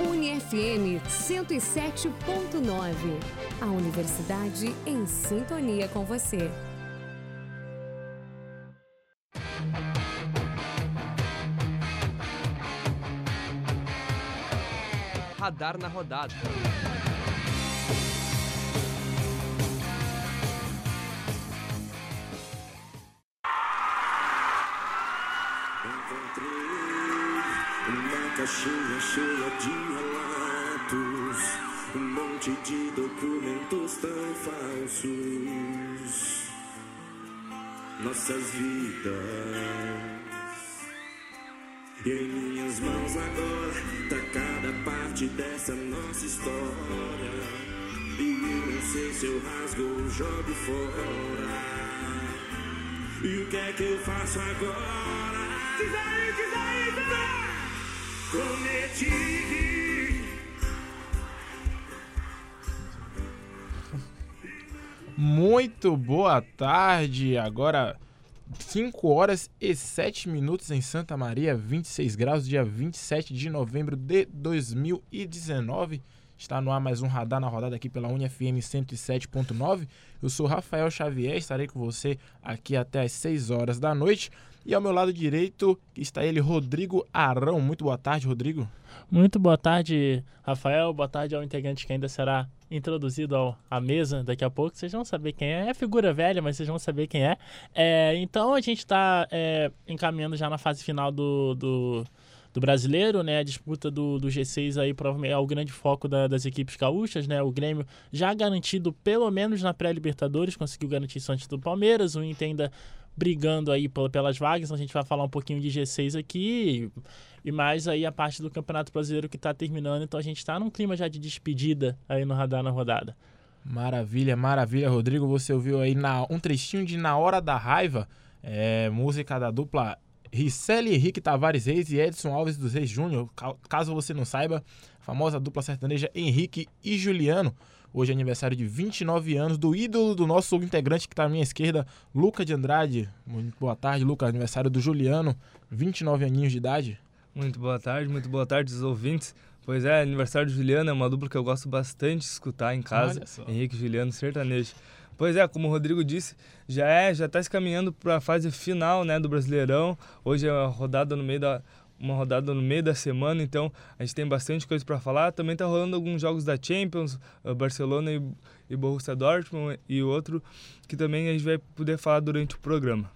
UniFM 107.9. A universidade em sintonia com você. Radar na rodada. Uma caixinha cheia de relatos, um monte de documentos tão falsos. Nossas vidas. E em minhas mãos agora tá cada parte dessa nossa história. E eu não sei se eu rasgo ou jogo fora. E o que é que eu faço agora? Diz aí, diz aí, diz aí! Cometi. Muito boa tarde. Agora 5 horas e 7 minutos em Santa Maria, 26 graus, dia 27 de novembro de 2019. Está no ar mais um radar na rodada aqui pela UniFM 107.9. Eu sou Rafael Xavier, estarei com você aqui até às 6 horas da noite. E ao meu lado direito está ele, Rodrigo Arão. Muito boa tarde, Rodrigo. Muito boa tarde, Rafael. Boa tarde ao integrante que ainda será introduzido ao, à mesa daqui a pouco. Vocês vão saber quem é. É figura velha, mas vocês vão saber quem é. é então a gente está é, encaminhando já na fase final do, do, do brasileiro, né? A disputa do, do G6 aí provavelmente é o grande foco da, das equipes gaúchas, né? O Grêmio já garantido pelo menos na pré-Libertadores, conseguiu garantir isso antes do Palmeiras. O Inter ainda brigando aí pelas vagas. Então a gente vai falar um pouquinho de G6 aqui e mais aí a parte do Campeonato Brasileiro que está terminando. Então a gente está num clima já de despedida aí no Radar na Rodada. Maravilha, maravilha, Rodrigo. Você ouviu aí na, um trechinho de Na Hora da Raiva, é, música da dupla Ricelli Henrique Tavares Reis e Edson Alves dos Reis Júnior. Caso você não saiba, a famosa dupla sertaneja Henrique e Juliano. Hoje é aniversário de 29 anos do ídolo do nosso integrante que está à minha esquerda, Luca de Andrade. Muito boa tarde, Luca. Aniversário do Juliano, 29 aninhos de idade. Muito boa tarde, muito boa tarde aos ouvintes. Pois é, aniversário do Juliano é uma dupla que eu gosto bastante de escutar em casa. Henrique Juliano sertanejo. Pois é, como o Rodrigo disse, já é, já está se caminhando para a fase final, né, do Brasileirão. Hoje é a rodada no meio da uma rodada no meio da semana, então a gente tem bastante coisa para falar. Também está rolando alguns jogos da Champions, eh, Barcelona e, e Borussia Dortmund e outro que também a gente vai poder falar durante o programa.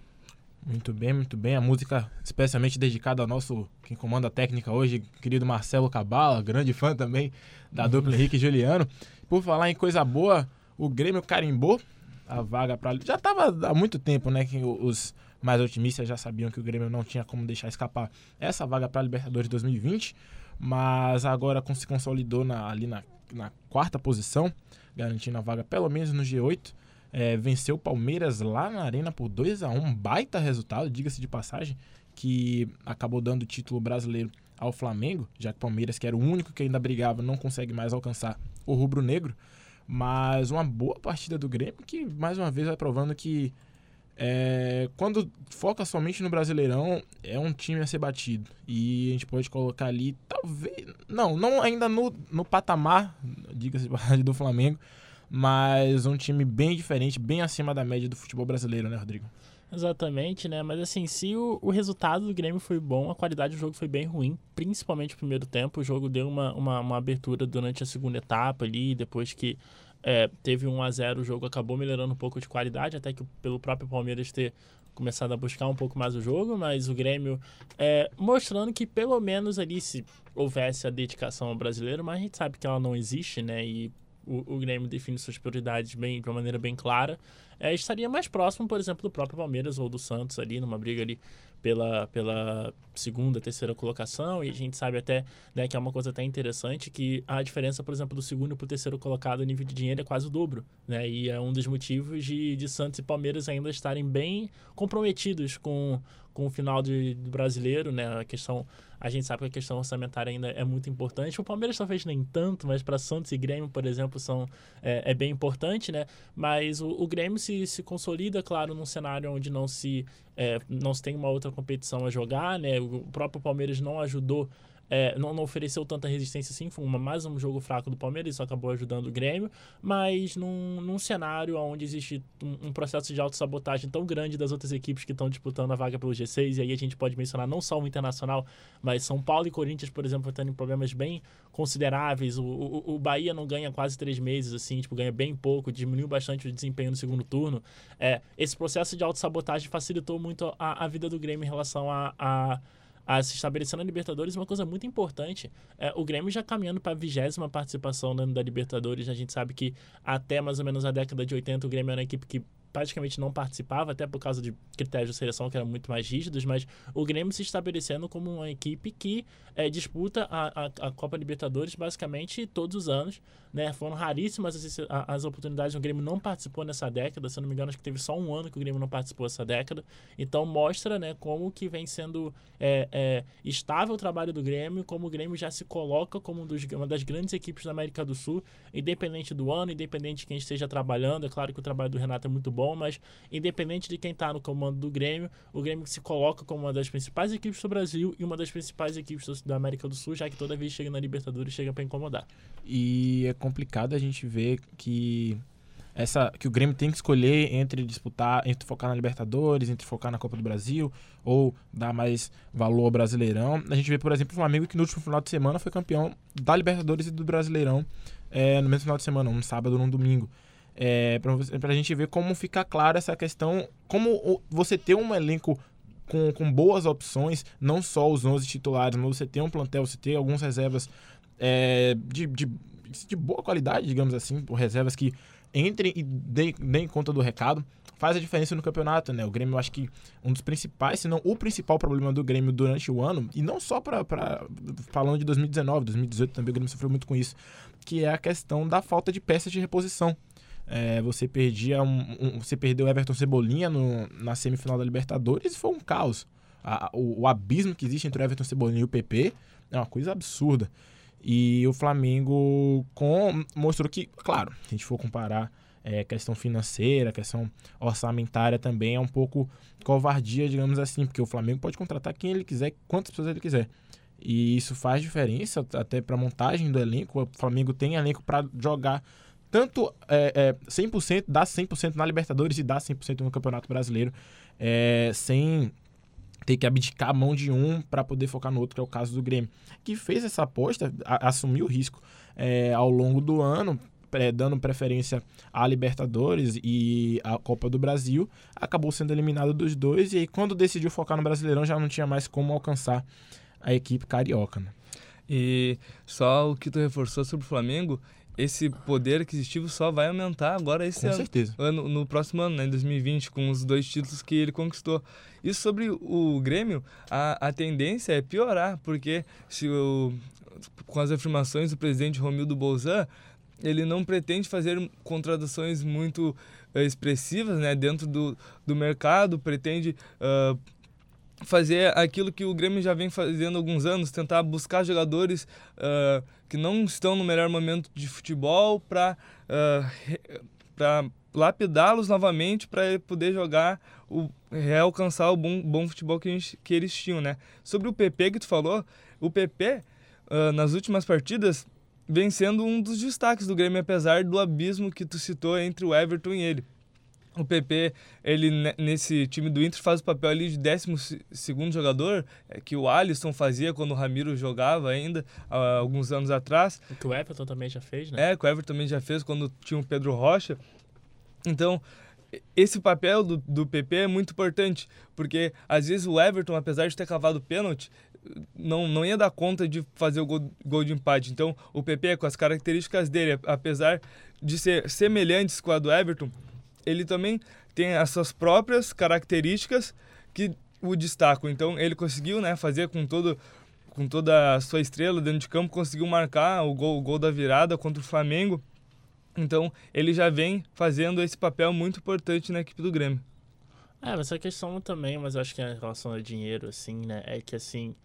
Muito bem, muito bem. A música especialmente dedicada ao nosso, quem comanda a técnica hoje, querido Marcelo Cabala, grande fã também da dupla Henrique e Juliano. Por falar em coisa boa, o Grêmio carimbou a vaga para já estava há muito tempo, né, que os mais otimistas já sabiam que o Grêmio não tinha como deixar escapar essa vaga para a Libertadores 2020, mas agora se consolidou na, ali na, na, quarta posição, garantindo a vaga pelo menos no G8. É, venceu o Palmeiras lá na Arena por 2 a 1 um baita resultado, diga-se de passagem, que acabou dando o título brasileiro ao Flamengo, já que o Palmeiras, que era o único que ainda brigava, não consegue mais alcançar o rubro-negro. Mas uma boa partida do Grêmio que, mais uma vez, vai provando que é, quando foca somente no Brasileirão, é um time a ser batido. E a gente pode colocar ali, talvez. Não, não ainda no, no patamar, diga-se do Flamengo, mas um time bem diferente, bem acima da média do futebol brasileiro, né, Rodrigo? Exatamente, né? Mas assim, se o, o resultado do Grêmio foi bom, a qualidade do jogo foi bem ruim, principalmente no primeiro tempo. O jogo deu uma, uma, uma abertura durante a segunda etapa ali, depois que é, teve 1 a 0 o jogo acabou melhorando um pouco de qualidade, até que pelo próprio Palmeiras ter começado a buscar um pouco mais o jogo, mas o Grêmio é, mostrando que pelo menos ali se houvesse a dedicação ao brasileiro, mas a gente sabe que ela não existe, né? E o, o Grêmio define suas prioridades bem, de uma maneira bem clara, é, estaria mais próximo, por exemplo, do próprio Palmeiras ou do Santos ali, numa briga ali pela, pela segunda, terceira colocação, e a gente sabe até né, que é uma coisa até interessante, que a diferença, por exemplo, do segundo para o terceiro colocado em nível de dinheiro é quase o dobro, né? E é um dos motivos de, de Santos e Palmeiras ainda estarem bem comprometidos com, com o final de, do brasileiro, né? A questão, a gente sabe que a questão orçamentária ainda é muito importante. O Palmeiras talvez nem tanto, mas para Santos e Grêmio, por exemplo, são, é, é bem importante, né? Mas o, o, Grêmio se, se consolida, claro, num cenário onde não se, é, não se tem uma outra competição a jogar, né? O próprio Palmeiras não ajudou é, não, não, ofereceu tanta resistência assim, foi uma, mais um jogo fraco do Palmeiras, isso acabou ajudando o Grêmio, mas num, num cenário onde existe um, um processo de autossabotagem tão grande das outras equipes que estão disputando a vaga pelo G6, e aí a gente pode mencionar não só o Internacional, mas São Paulo e Corinthians, por exemplo, tendo problemas bem consideráveis, o, o, o Bahia não ganha quase três meses, assim, tipo, ganha bem pouco, diminuiu bastante o desempenho no segundo turno. É, esse processo de autossabotagem facilitou muito a, a vida do Grêmio em relação a, a a se estabelecer na Libertadores, uma coisa muito importante. É, o Grêmio já caminhando para a vigésima participação da Libertadores, a gente sabe que até mais ou menos a década de 80 o Grêmio era uma equipe que praticamente não participava, até por causa de critérios de seleção que eram muito mais rígidos, mas o Grêmio se estabelecendo como uma equipe que é, disputa a, a, a, Copa Libertadores basicamente todos os anos. Né? Foram raríssimas as, as oportunidades, o Grêmio não participou nessa década, se eu não me engano, acho que teve só um ano que o Grêmio não participou essa década. Então mostra né, como que vem sendo é, é, estável o trabalho do Grêmio, como o Grêmio já se coloca como um dos, uma das grandes equipes da América do Sul, independente do ano, independente de quem esteja trabalhando. É claro que o trabalho do Renato é muito bom bom, mas independente de quem está no comando do Grêmio, o Grêmio se coloca como uma das principais equipes do Brasil e uma das principais equipes da América do Sul, já que toda vez chega na Libertadores chega para incomodar. E é complicado a gente ver que essa que o Grêmio tem que escolher entre disputar, entre focar na Libertadores, entre focar na Copa do Brasil ou dar mais valor ao Brasileirão. A gente vê, por exemplo, o Flamengo que no último final de semana foi campeão da Libertadores e do Brasileirão é, no mesmo final de semana, um sábado ou um domingo é, para a gente ver como fica clara essa questão, como você ter um elenco com, com boas opções, não só os 11 titulares, mas você ter um plantel, você ter algumas reservas é, de, de, de, boa qualidade, digamos assim, reservas que entrem e deem, deem conta do recado, faz a diferença no campeonato, né? O Grêmio, eu acho que um dos principais, se não o principal problema do Grêmio durante o ano, e não só para falando de 2019, 2018 também o Grêmio sofreu muito com isso, que é a questão da falta de peças de reposição. É, você perdia um, um, você perdeu Everton Cebolinha no, na semifinal da Libertadores e foi um caos. A, o, o, abismo que existe entre o Everton Cebolinha e o PP é uma coisa absurda. E o Flamengo com, mostrou que, claro, se a gente for comparar é, questão financeira, questão orçamentária também é um pouco covardia, digamos assim, porque o Flamengo pode contratar quem ele quiser, quantas pessoas ele quiser. E isso faz diferença até para a montagem do elenco. O Flamengo tem elenco para jogar tanto é, é, 100%, dá 100% na Libertadores e dá 100% no Campeonato Brasileiro, é, sem ter que abdicar a mão de um para poder focar no outro, que é o caso do Grêmio, que fez essa aposta, a, assumiu o risco é, ao longo do ano, dando preferência à Libertadores e à Copa do Brasil, acabou sendo eliminado dos dois, e aí quando decidiu focar no Brasileirão já não tinha mais como alcançar a equipe carioca. Né? E só o que tu reforçou sobre o Flamengo, esse poder aquisitivo só vai aumentar agora esse ano, ano, no próximo ano, né, em 2020, com os dois títulos que ele conquistou. E sobre o Grêmio, a, a tendência é piorar, porque se o, com as afirmações do presidente Romildo Bolzan, ele não pretende fazer contratações muito uh, expressivas né, dentro do, do mercado, pretende uh, fazer aquilo que o Grêmio já vem fazendo há alguns anos, tentar buscar jogadores uh, que não estão no melhor momento de futebol para uh, para lapidá-los novamente para poder jogar o realcançar o bom, bom futebol que, gente, que eles tinham, né? Sobre o PP que tu falou, o PP uh, nas últimas partidas vem sendo um dos destaques do Grêmio apesar do abismo que tu citou entre o Everton e ele o PP, ele nesse time do Inter faz o papel ali de 12 jogador, é, que o Alisson fazia quando o Ramiro jogava ainda, há alguns anos atrás. O que o Everton também já fez, né? É, que o Everton também já fez quando tinha o Pedro Rocha. Então, esse papel do, do PP é muito importante, porque às vezes o Everton, apesar de ter cavado pênalti, não, não ia dar conta de fazer o gol, gol de empate. Então, o PP, com as características dele, apesar de ser semelhantes com a do Everton, ele também tem as suas próprias características que o destacam. Então ele conseguiu, né, fazer com todo com toda a sua estrela dentro de campo, conseguiu marcar o gol, o gol da virada contra o Flamengo. Então ele já vem fazendo esse papel muito importante na equipe do Grêmio. É, mas a questão também, mas eu acho que em relação ao dinheiro, assim, né, é que assim,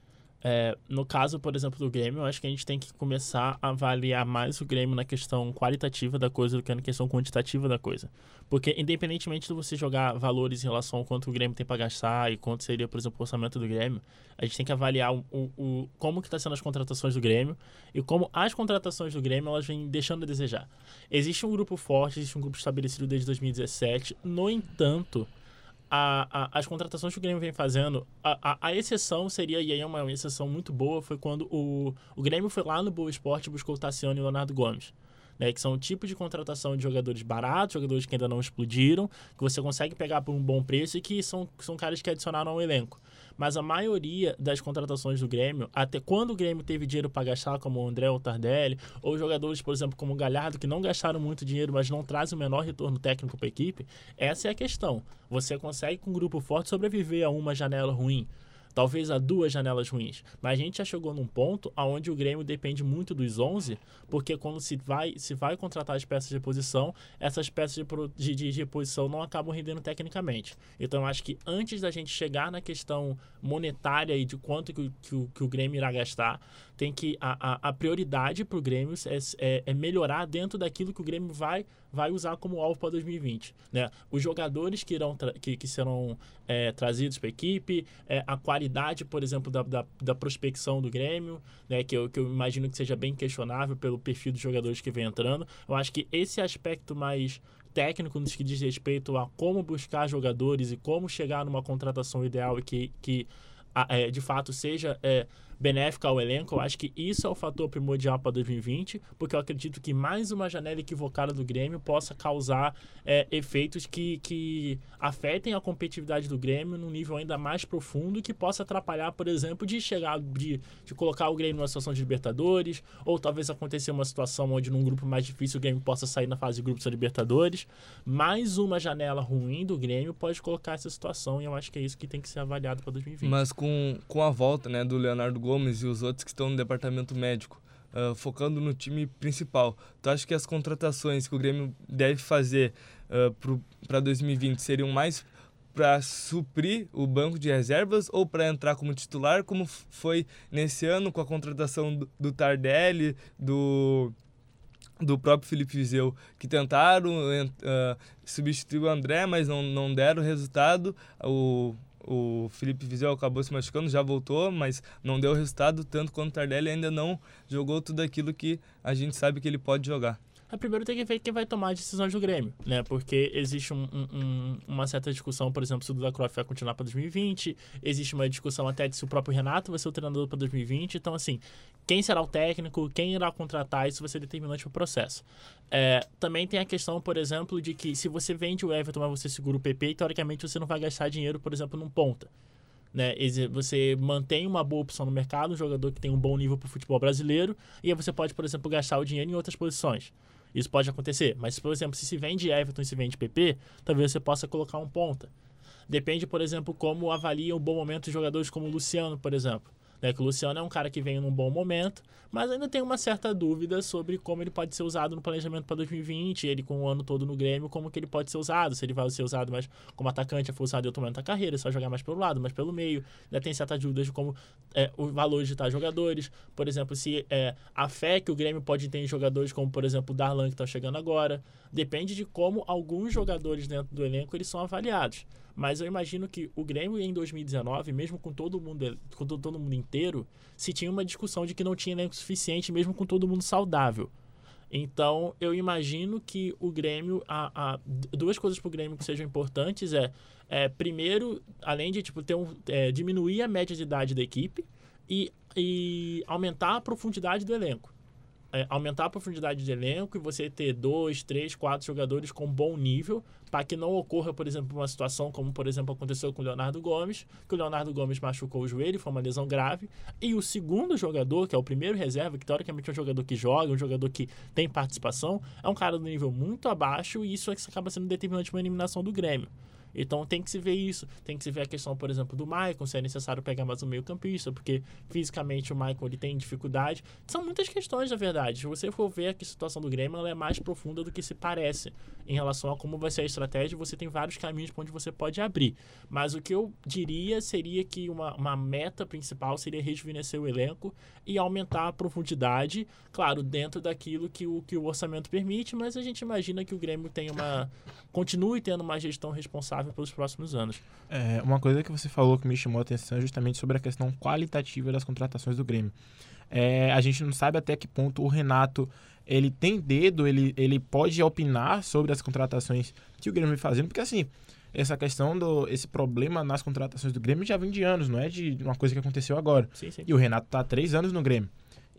É, no caso, por exemplo, do Grêmio, eu acho que a gente tem que começar a avaliar mais o Grêmio na questão qualitativa da coisa do que na questão quantitativa da coisa. Porque, independentemente de você jogar valores em relação ao quanto o Grêmio tem para gastar e quanto seria, por exemplo, o orçamento do Grêmio, a gente tem que avaliar o, o, o como que está sendo as contratações do Grêmio e como as contratações do Grêmio elas vêm deixando a desejar. Existe um grupo forte, existe um grupo estabelecido desde 2017. No entanto, a, a, as contratações que o Grêmio vem fazendo, a, a, exceção seria, e aí é uma exceção muito boa, foi quando o, o Grêmio foi lá no Boa Esporte e buscou o Tassiano e o Leonardo Gomes. Né, que são o tipo de contratação de jogadores baratos, jogadores que ainda não explodiram, que você consegue pegar por um bom preço e que são, são caras que adicionaram ao elenco. Mas a maioria das contratações do Grêmio, até quando o Grêmio teve dinheiro para gastar, como o André ou Tardelli, ou jogadores, por exemplo, como o Galhardo, que não gastaram muito dinheiro, mas não trazem o menor retorno técnico para a equipe, essa é a questão. Você consegue, com um grupo forte, sobreviver a uma janela ruim talvez a duas janelas ruins. Mas a gente já chegou num ponto onde o Grêmio depende muito dos 11, porque quando se vai, se vai contratar as peças de reposição, essas peças de, de, de reposição não acabam rendendo tecnicamente. Então, acho que antes da gente chegar na questão monetária e de quanto que, que, que o Grêmio irá gastar, tem que a, a, a prioridade para o Grêmio é, é, é, melhorar dentro daquilo que o Grêmio vai, vai usar como alvo para 2020. Né? Os jogadores que, irão que, que serão é, trazidos para a equipe, é, a qualidade, por exemplo, da, da, da, prospecção do Grêmio, né? que, eu, que eu imagino que seja bem questionável pelo perfil dos jogadores que vem entrando. Eu acho que esse aspecto mais técnico no que diz respeito a como buscar jogadores e como chegar numa contratação ideal e que, que é, de fato seja é, benéfica ao elenco. Eu acho que isso é o fator primordial para 2020, porque eu acredito que mais uma janela equivocada do Grêmio possa causar é, efeitos que, que afetem a competitividade do Grêmio num nível ainda mais profundo que possa atrapalhar, por exemplo, de chegar, de, de colocar o Grêmio numa situação de Libertadores, ou talvez acontecer uma situação onde num grupo mais difícil o Grêmio possa sair na fase de grupos da Libertadores. Mais uma janela ruim do Grêmio pode colocar essa situação e eu acho que é isso que tem que ser avaliado para 2020. Mas com, com a volta né, do Leonardo Gomes e os outros que estão no departamento médico, uh, focando no time principal. Tu acha que as contratações que o Grêmio deve fazer uh, para 2020 seriam mais para suprir o banco de reservas ou para entrar como titular, como foi nesse ano com a contratação do, do Tardelli, do do próprio Felipe Vizeu, que tentaram uh, substituir o André, mas não, não deram resultado. O o Felipe Vizeu acabou se machucando, já voltou, mas não deu resultado, tanto quanto o Tardelli ainda não jogou tudo aquilo que a gente sabe que ele pode jogar. É, primeiro tem que ver quem vai tomar as decisões do Grêmio, né? Porque existe um, um, uma certa discussão, por exemplo, se o Duda Croft vai continuar para 2020, existe uma discussão até de se o próprio Renato vai ser o treinador para 2020. Então, assim, quem será o técnico, quem irá contratar, isso vai ser determinante para o processo. É, também tem a questão, por exemplo, de que se você vende o Everton, mas você segura o PP, teoricamente você não vai gastar dinheiro, por exemplo, num ponta. Né? Você mantém uma boa opção no mercado, um jogador que tem um bom nível para o futebol brasileiro, e aí você pode, por exemplo, gastar o dinheiro em outras posições. Isso pode acontecer. Mas, por exemplo, se se vende Everton e se vende PP, talvez você possa colocar um ponta. Depende, por exemplo, como avalia o bom momento de jogadores como o Luciano, por exemplo. Né? Que o Luciano é um cara que vem num bom momento, mas ainda tem uma certa dúvida sobre como ele pode ser usado no planejamento para 2020, ele com o ano todo no Grêmio, como que ele pode ser usado, se ele vai ser usado mais como atacante, foi usado em outro momento da carreira, só jogar mais pelo lado, mais pelo meio. Ainda tem certas dúvidas de como é, o valor de tais jogadores, por exemplo, se é, a fé que o Grêmio pode ter em jogadores como, por exemplo, o Darlan que está chegando agora, depende de como alguns jogadores dentro do elenco eles são avaliados. Mas eu imagino que o Grêmio em 2019, mesmo com todo mundo, com todo mundo inteiro, se tinha uma discussão de que não tinha elenco suficiente, mesmo com todo mundo saudável. Então, eu imagino que o Grêmio, a, a duas coisas para o Grêmio que sejam importantes é, é primeiro, além de tipo ter um, é, diminuir a média de idade da equipe e, e aumentar a profundidade do elenco é, aumentar a profundidade de elenco e você ter dois, três, quatro jogadores com bom nível para que não ocorra, por exemplo, uma situação como, por exemplo, aconteceu com o Leonardo Gomes, que o Leonardo Gomes machucou o joelho, foi uma lesão grave, e o segundo jogador, que é o primeiro reserva, que teoricamente é um jogador que joga, um jogador que tem participação, é um cara do nível muito abaixo e isso, é acaba sendo determinante para a eliminação do Grêmio. Então tem que se ver isso. Tem que se ver a questão, por exemplo, do Maicon, se é necessário pegar mais um meio campista, porque fisicamente o Maicon ele tem dificuldade. São muitas questões, na verdade. Se você for ver a situação do Grêmio, ela é mais profunda do que se parece em relação a como vai ser a estratégia. Você tem vários caminhos para onde você pode abrir. Mas o que eu diria seria que uma, uma meta principal seria rejuvenescer o elenco e aumentar a profundidade, claro, dentro daquilo que o, que o orçamento permite, mas a gente imagina que o Grêmio tem uma continue tendo uma gestão responsável pelos próximos anos. É, uma coisa que você falou que me chamou a atenção é justamente sobre a questão qualitativa das contratações do Grêmio. É, a gente não sabe até que ponto o Renato ele tem dedo, ele, ele pode opinar sobre as contratações que o Grêmio vem fazendo, porque assim, essa questão do esse problema nas contratações do Grêmio já vem de anos, não é de uma coisa que aconteceu agora. Sim, sim. E o Renato está há três anos no Grêmio.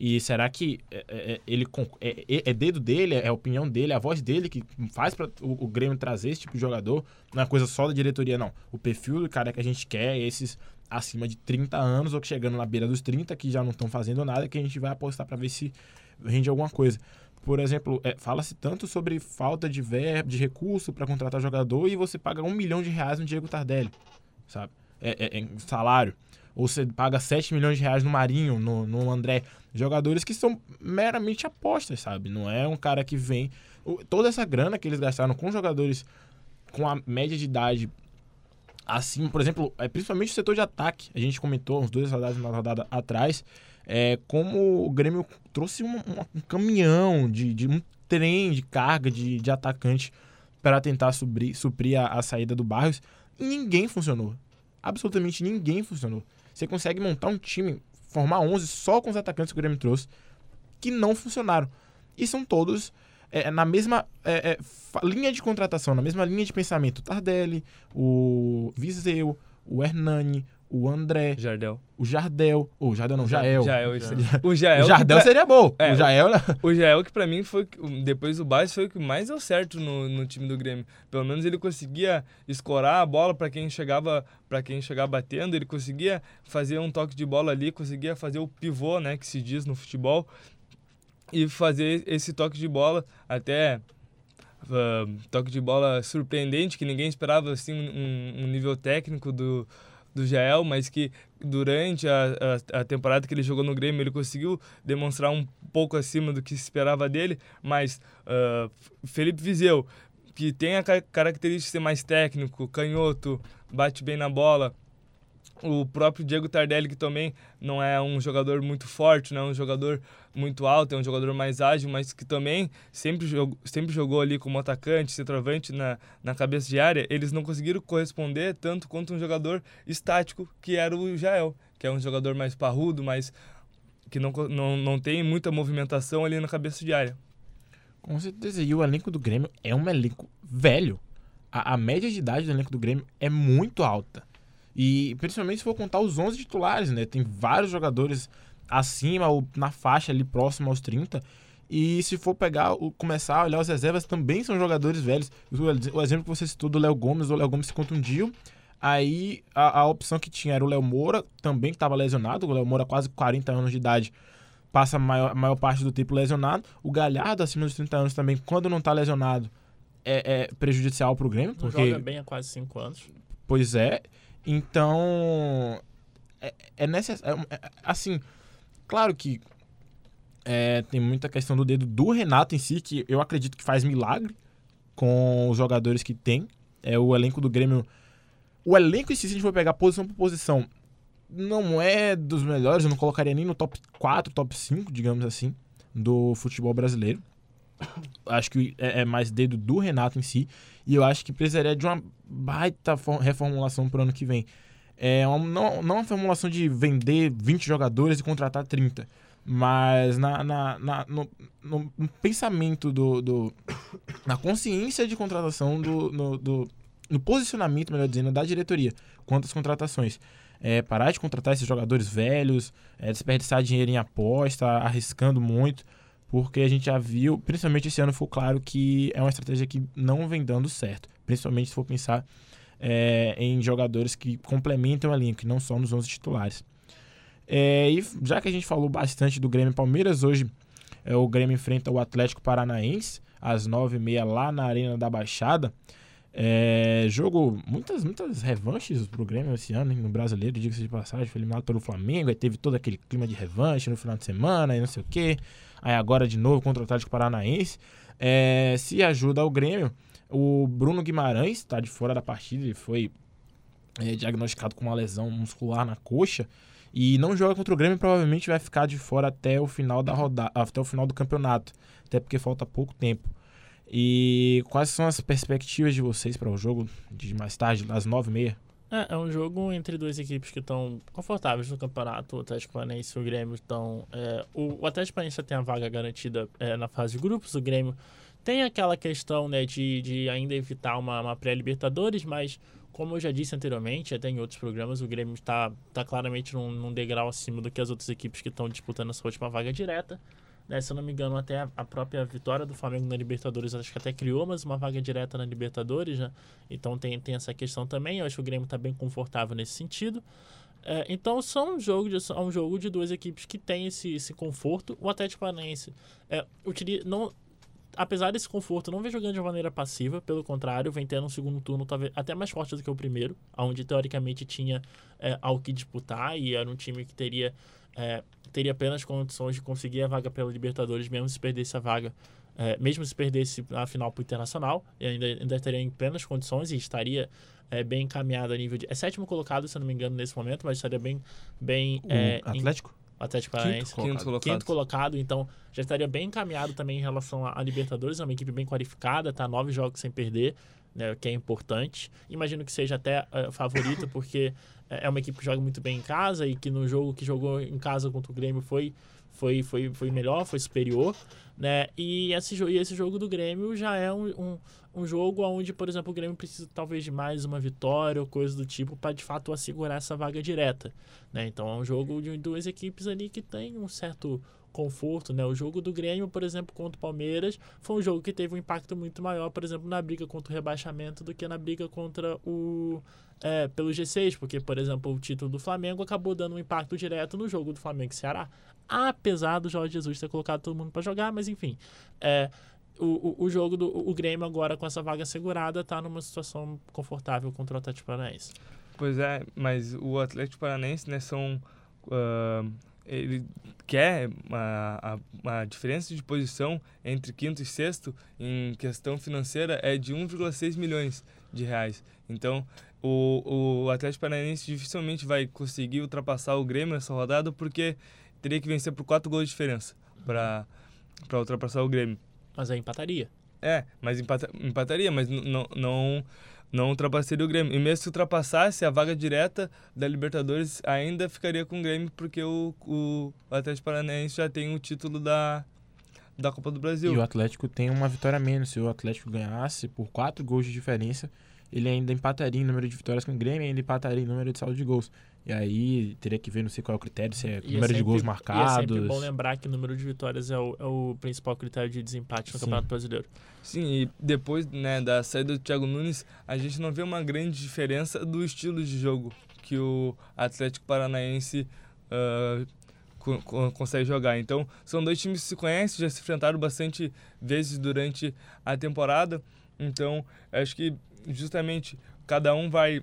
E será que é, é, é ele é, é, é, dedo dele, é a opinião dele, é a voz dele que faz para o, o, Grêmio trazer esse tipo de jogador? Não é coisa só da diretoria, não. O perfil do cara que a gente quer é esses acima de 30 anos ou que chegando na beira dos 30 que já não estão fazendo nada que a gente vai apostar para ver se rende alguma coisa. Por exemplo, é, fala-se tanto sobre falta de verbo, de recurso para contratar jogador e você paga um milhão de reais no Diego Tardelli, sabe? É, é, é salário ou você paga 7 milhões de reais no Marinho, no, no André. Jogadores que são meramente apostas, sabe? Não é um cara que vem. Toda essa grana que eles gastaram com jogadores com a média de idade assim, por exemplo, é, principalmente o setor de ataque. A gente comentou uns dois rodadas na rodada atrás, é, como o Grêmio trouxe um, um, caminhão de, de, um trem de carga de, de atacante para tentar suprir, suprir a, a saída do Barrios. E ninguém funcionou. Absolutamente ninguém funcionou. Você consegue montar um time, formar 11 só com os atacantes que o Grêmio trouxe, que não funcionaram. E são todos é, na mesma é, é, linha de contratação, na mesma linha de pensamento. O Tardelli, o Viseu, o Hernani, o André. Jardel. O Jardel. O Jardel não, Jael. Jael. O Jael. O Jardel pra... seria bom. É, o Jael. O Jael que pra mim foi. Depois do Baixo foi o que mais deu certo no, no time do Grêmio. Pelo menos ele conseguia escorar a bola para quem chegava para quem chegava batendo. Ele conseguia fazer um toque de bola ali, conseguia fazer o pivô, né? Que se diz no futebol. E fazer esse toque de bola até. Uh, toque de bola surpreendente, que ninguém esperava assim um, um nível técnico do, do Jael, mas que durante a, a, a, temporada que ele jogou no Grêmio ele conseguiu demonstrar um pouco acima do que se esperava dele, mas uh, Felipe Vizeu, que tem a característica de ser mais técnico, canhoto, bate bem na bola, o próprio Diego Tardelli, que também não é um jogador muito forte, não é um jogador muito alto, é um jogador mais ágil, mas que também sempre jogou, sempre jogou ali como atacante, centroavante na, na cabeça de área, eles não conseguiram corresponder tanto quanto um jogador estático, que era o Jael, que é um jogador mais parrudo, mais que não, não, não tem muita movimentação ali na cabeça de área. Com certeza, e o elenco do Grêmio é um elenco velho. A, a média de idade do elenco do Grêmio é muito alta. E principalmente se for contar os 11 titulares, né? Tem vários jogadores acima ou na faixa ali próximo aos 30. E se for pegar, começar a olhar as reservas, também são jogadores velhos. O exemplo que você citou do Léo Gomes, o Léo Gomes se contundiu. Aí a, a opção que tinha era o Léo Moura, também que estava lesionado. O Léo Moura, quase 40 anos de idade, passa a maior, a maior parte do tempo lesionado. O Galhardo, acima dos 30 anos, também, quando não está lesionado, é, é prejudicial para o Grêmio. Porque... Joga bem há quase 5 anos. Pois é. Então, é, é necessário. É, é, assim, claro que é, tem muita questão do dedo do Renato em si, que eu acredito que faz milagre com os jogadores que tem. É o elenco do Grêmio. O elenco em si, se a gente for pegar posição por posição, não é dos melhores, eu não colocaria nem no top 4, top 5, digamos assim, do futebol brasileiro. Acho que é, é mais dedo do Renato em si. E eu acho que precisaria de uma baita reformulação para o ano que vem. É uma, não, não uma formulação de vender 20 jogadores e contratar 30, mas na, na, na no, no, pensamento do, do. na consciência de contratação do, no, do. no posicionamento, melhor dizendo, da diretoria quanto às contratações. É, parar de contratar esses jogadores velhos, é, desperdiçar dinheiro em aposta, arriscando muito porque a gente já viu, principalmente esse ano, ficou claro que é uma estratégia que não vem dando certo, principalmente se for pensar é, em jogadores que complementam a linha, que não são nos 11 titulares. É, e já que a gente falou bastante do Grêmio Palmeiras, hoje é, o Grêmio enfrenta o Atlético Paranaense às 9h30 lá na Arena da Baixada. É, jogo, muitas, muitas revanches pro Grêmio esse ano, no brasileiro, diga-se de passagem, foi eliminado pelo Flamengo, aí teve todo aquele clima de revanche no final de semana, e não sei o quê. Aí agora de novo contra o Atlético Paranaense. É, se ajuda o Grêmio, o Bruno Guimarães está de fora da partida, ele foi é, diagnosticado com uma lesão muscular na coxa e não joga contra o Grêmio, provavelmente vai ficar de fora até o final da rodada, até o final do campeonato, até porque falta pouco tempo. E quais são as perspectivas de vocês para o jogo de mais tarde, às nove e meia? É, é um jogo entre duas equipes que estão confortáveis no campeonato. O Atlético Paranaense e o Grêmio estão. É, o, o Atlético Paranaense já tem a vaga garantida é, na fase de grupos. O Grêmio tem aquela questão né, de, de ainda evitar uma, uma pré-Libertadores, mas como eu já disse anteriormente, até em outros programas, o Grêmio está tá claramente num, num degrau acima do que as outras equipes que estão disputando essa última vaga direta. Né? Se eu não me engano, até a, própria vitória do Flamengo na Libertadores, acho que até criou mais uma vaga direta na Libertadores, né? Então tem, tem essa questão também. Eu acho que o Grêmio está bem confortável nesse sentido. É, então são um jogo de um jogo de duas equipes que tem esse, esse conforto. O Atlético Paranaense é, utiliza, não apesar desse conforto, não vem jogando de maneira passiva, pelo contrário, vem tendo um segundo turno talvez até mais forte do que o primeiro, onde teoricamente tinha é, algo que disputar e era um time que teria é, teria apenas condições de conseguir a vaga pela Libertadores, mesmo se perdesse a vaga, é, mesmo se perdesse a final para o Internacional, ainda, ainda teria em plenas condições e estaria é, bem encaminhado a nível de. É sétimo colocado, se eu não me engano, nesse momento, mas estaria bem. bem é, Atlético? Em, Atlético Paranaense. Quinto, quinto, colocado. quinto colocado, então já estaria bem encaminhado também em relação à Libertadores, é uma equipe bem qualificada, tá nove jogos sem perder, né, que é importante. Imagino que seja até uh, favorito, porque é, é uma equipe que joga muito bem em casa e que no jogo que jogou em casa contra o Grêmio foi foi, foi, foi melhor, foi superior, né? E esse, e esse jogo do Grêmio já é um, um, um jogo onde, por exemplo, o Grêmio precisa talvez de mais uma vitória ou coisa do tipo para de fato assegurar essa vaga direta, né? Então é um jogo de duas equipes ali que tem um certo conforto, né? O jogo do Grêmio, por exemplo, contra o Palmeiras, foi um jogo que teve um impacto muito maior, por exemplo, na briga contra o rebaixamento do que na briga contra o é, pelo G6, porque, por exemplo, o título do Flamengo acabou dando um impacto direto no jogo do Flamengo e Ceará. Apesar do Jorge Jesus ter colocado todo mundo para jogar, mas enfim. É, o, o, o, jogo do o Grêmio agora com essa vaga segurada está numa situação confortável contra o Atlético Paranaense. Pois é, mas o Atlético Paranaense, né, são uh, ele quer a, a, diferença de posição entre quinto e sexto em questão financeira é de 1,6 milhões de reais. Então, o, o Atlético Paranaense dificilmente vai conseguir ultrapassar o Grêmio nessa rodada porque teria que vencer por quatro gols de diferença para ultrapassar o Grêmio. Mas aí empataria. É, mas empata, empataria, mas não, não não ultrapassaria o Grêmio. E mesmo se ultrapassasse, a vaga direta da Libertadores ainda ficaria com o Grêmio, porque o, o Atlético Paranaense já tem o título da, da Copa do Brasil. E o Atlético tem uma vitória menos. Se o Atlético ganhasse por quatro gols de diferença, ele ainda empataria em número de vitórias com o Grêmio e ainda empataria em número de saldo de gols. E aí teria que ver, não sei qual é o critério, se é e número é sempre, de gols marcados. E é sempre bom lembrar que o número de vitórias é o, é o principal critério de desempate no Sim. Campeonato Brasileiro. Sim, e depois né, da saída do Thiago Nunes, a gente não vê uma grande diferença do estilo de jogo que o Atlético Paranaense uh, co co consegue jogar. Então, são dois times que se conhecem, já se enfrentaram bastante vezes durante a temporada. Então, acho que justamente cada um vai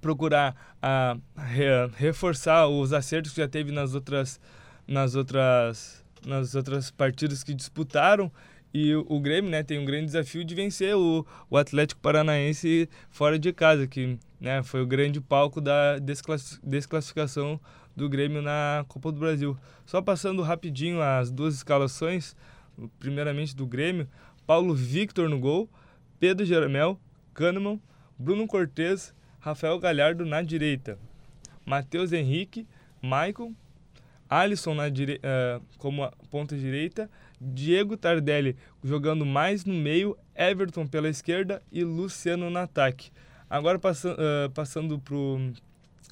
procurar a, re, reforçar os acertos que já teve nas outras nas outras nas outras partidas que disputaram e o, o Grêmio né, tem um grande desafio de vencer o, o Atlético Paranaense fora de casa, que né, foi o grande palco da desclassificação do Grêmio na Copa do Brasil. Só passando rapidinho as duas escalações, primeiramente do Grêmio, Paulo Victor no gol, Pedro Jeromel, Kahneman, Bruno Cortes, Rafael Galhardo na direita, Matheus Henrique, Maicon, Alisson na dire... Uh, como ponta direita, Diego Tardelli jogando mais no meio, Everton pela esquerda e Luciano no ataque. Agora passa, uh, passando para o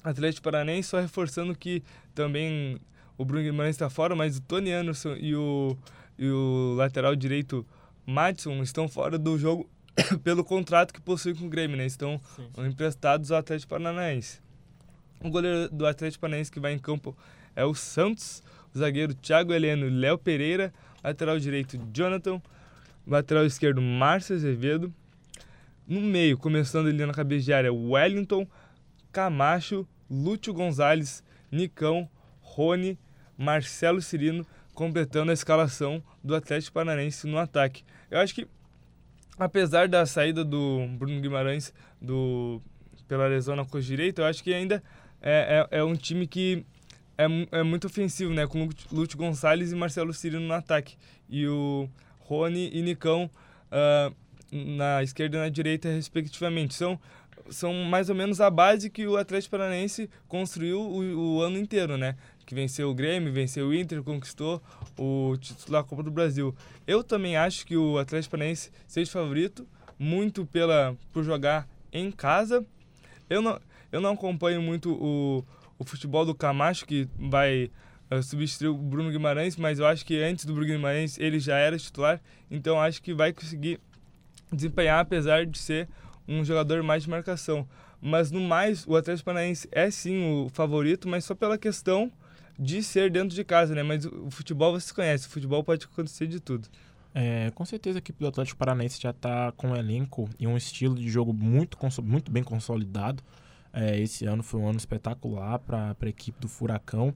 Atlético Paranaense, só reforçando que também o Bruno Guimarães está fora, mas o Tony Anderson e o, e o lateral direito Madison estão fora do jogo pelo contrato que possuem com o Grêmio, né? Estão sim, sim. emprestados ao Atlético Paranaense. O goleiro do Atlético Paranaense que vai em campo é o Santos, o zagueiro Thiago Heleno e Léo Pereira, lateral direito Jonathan, lateral esquerdo Márcio Azevedo, No meio, começando ali na cabeça de área, Wellington, Camacho, Lúcio Gonzalez, Nicão, Rony, Marcelo Cirino, completando a escalação do Atlético Paranaense no ataque. Eu acho que, apesar da saída do Bruno Guimarães do, pela lesão na coxa direita, eu acho que ainda é, é, é um time que é, é muito ofensivo, né? Com Lúcio Gonçalves e Marcelo Cirino no ataque. E o Rony e Nicão uh, na esquerda e na direita, respectivamente. São, são mais ou menos a base que o Atlético Paranaense construiu o, o ano inteiro, né? Que venceu o Grêmio, venceu o Inter, conquistou o título da Copa do Brasil. Eu também acho que o Atlético Paranaense seja favorito, muito pela, por jogar em casa. Eu não, eu não acompanho muito o, o futebol do Camacho, que vai uh, substituir o Bruno Guimarães, mas eu acho que antes do Bruno Guimarães ele já era titular, então acho que vai conseguir desempenhar, apesar de ser um jogador mais de marcação. Mas no mais, o Atlético Paranaense é sim o favorito, mas só pela questão de ser dentro de casa, né? Mas o futebol você conhece, o futebol pode acontecer de tudo. É, com certeza a equipe do Atlético Paranaense já está com um elenco e um estilo de jogo muito, muito bem consolidado. É, esse ano foi um ano espetacular para a equipe do Furacão.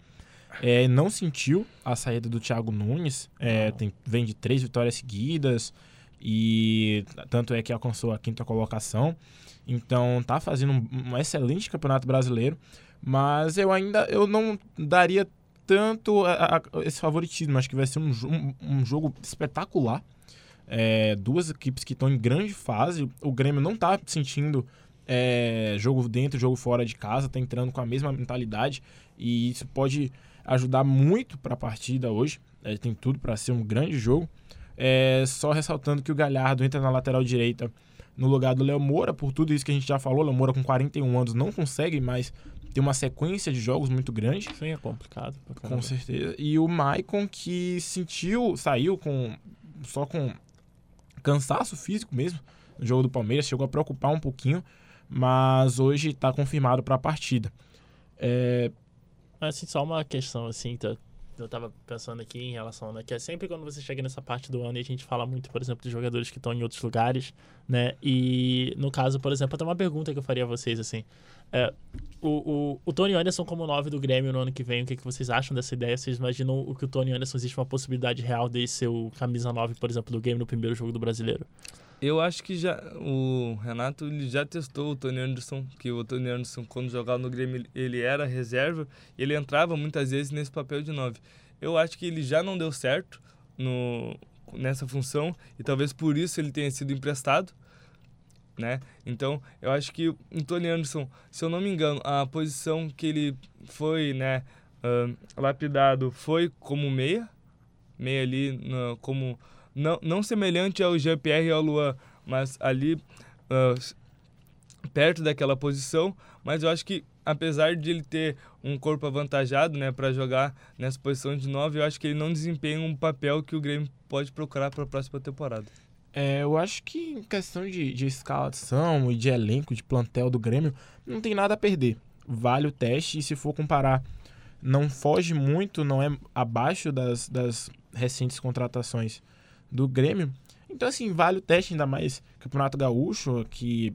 É, não sentiu a saída do Thiago Nunes, é, tem, vem de três vitórias seguidas e tanto é que alcançou a quinta colocação. Então tá fazendo um, um excelente campeonato brasileiro, mas eu ainda eu não daria tanto a, a, esse favoritismo. Acho que vai ser um, um, um jogo espetacular. É, duas equipes que estão em grande fase. O Grêmio não está sentindo é, jogo dentro, jogo fora de casa, tá entrando com a mesma mentalidade e isso pode ajudar muito para a partida hoje. É, tem tudo para ser um grande jogo. É, só ressaltando que o Galhardo entra na lateral direita no lugar do Léo Moura, por tudo isso que a gente já falou. Léo Moura, com 41 anos, não consegue mais ter uma sequência de jogos muito grande. Sim, é complicado. Com certeza. E o Maicon, que sentiu, saiu com só com cansaço físico mesmo no jogo do Palmeiras, chegou a preocupar um pouquinho mas hoje está confirmado para a partida. É... Assim, só uma questão assim, tá, eu estava pensando aqui em relação, né, que é sempre quando você chega nessa parte do ano e a gente fala muito, por exemplo, de jogadores que estão em outros lugares, né, e no caso, por exemplo, até uma pergunta que eu faria a vocês, assim, é, o, o, o Tony Anderson como nove do Grêmio no ano que vem, o que, que vocês acham dessa ideia? Vocês imaginam o que o Tony Anderson existe uma possibilidade real de ser o camisa 9, por exemplo, do Grêmio no primeiro jogo do Brasileiro? Eu acho que já o Renato ele já testou o Tony Anderson, que o Tony Anderson quando jogava no Grêmio ele era reserva, ele entrava muitas vezes nesse papel de 9. Eu acho que ele já não deu certo no nessa função e talvez por isso ele tenha sido emprestado, né? Então, eu acho que o Tony Anderson, se eu não me engano, a posição que ele foi, né, uh, lapidado foi como meia, meia ali no, como não, não semelhante ao Jean-Pierre e ao Luan, mas ali uh, perto daquela posição. Mas eu acho que, apesar de ele ter um corpo avantajado né, para jogar nessa posição de 9, eu acho que ele não desempenha um papel que o Grêmio pode procurar para a próxima temporada. É, eu acho que em questão de, de escalação e de elenco, de plantel do Grêmio, não tem nada a perder. Vale o teste e se for comparar, não foge muito, não é abaixo das, das recentes contratações do Grêmio. Então, assim, vale o teste, ainda mais Campeonato Gaúcho, que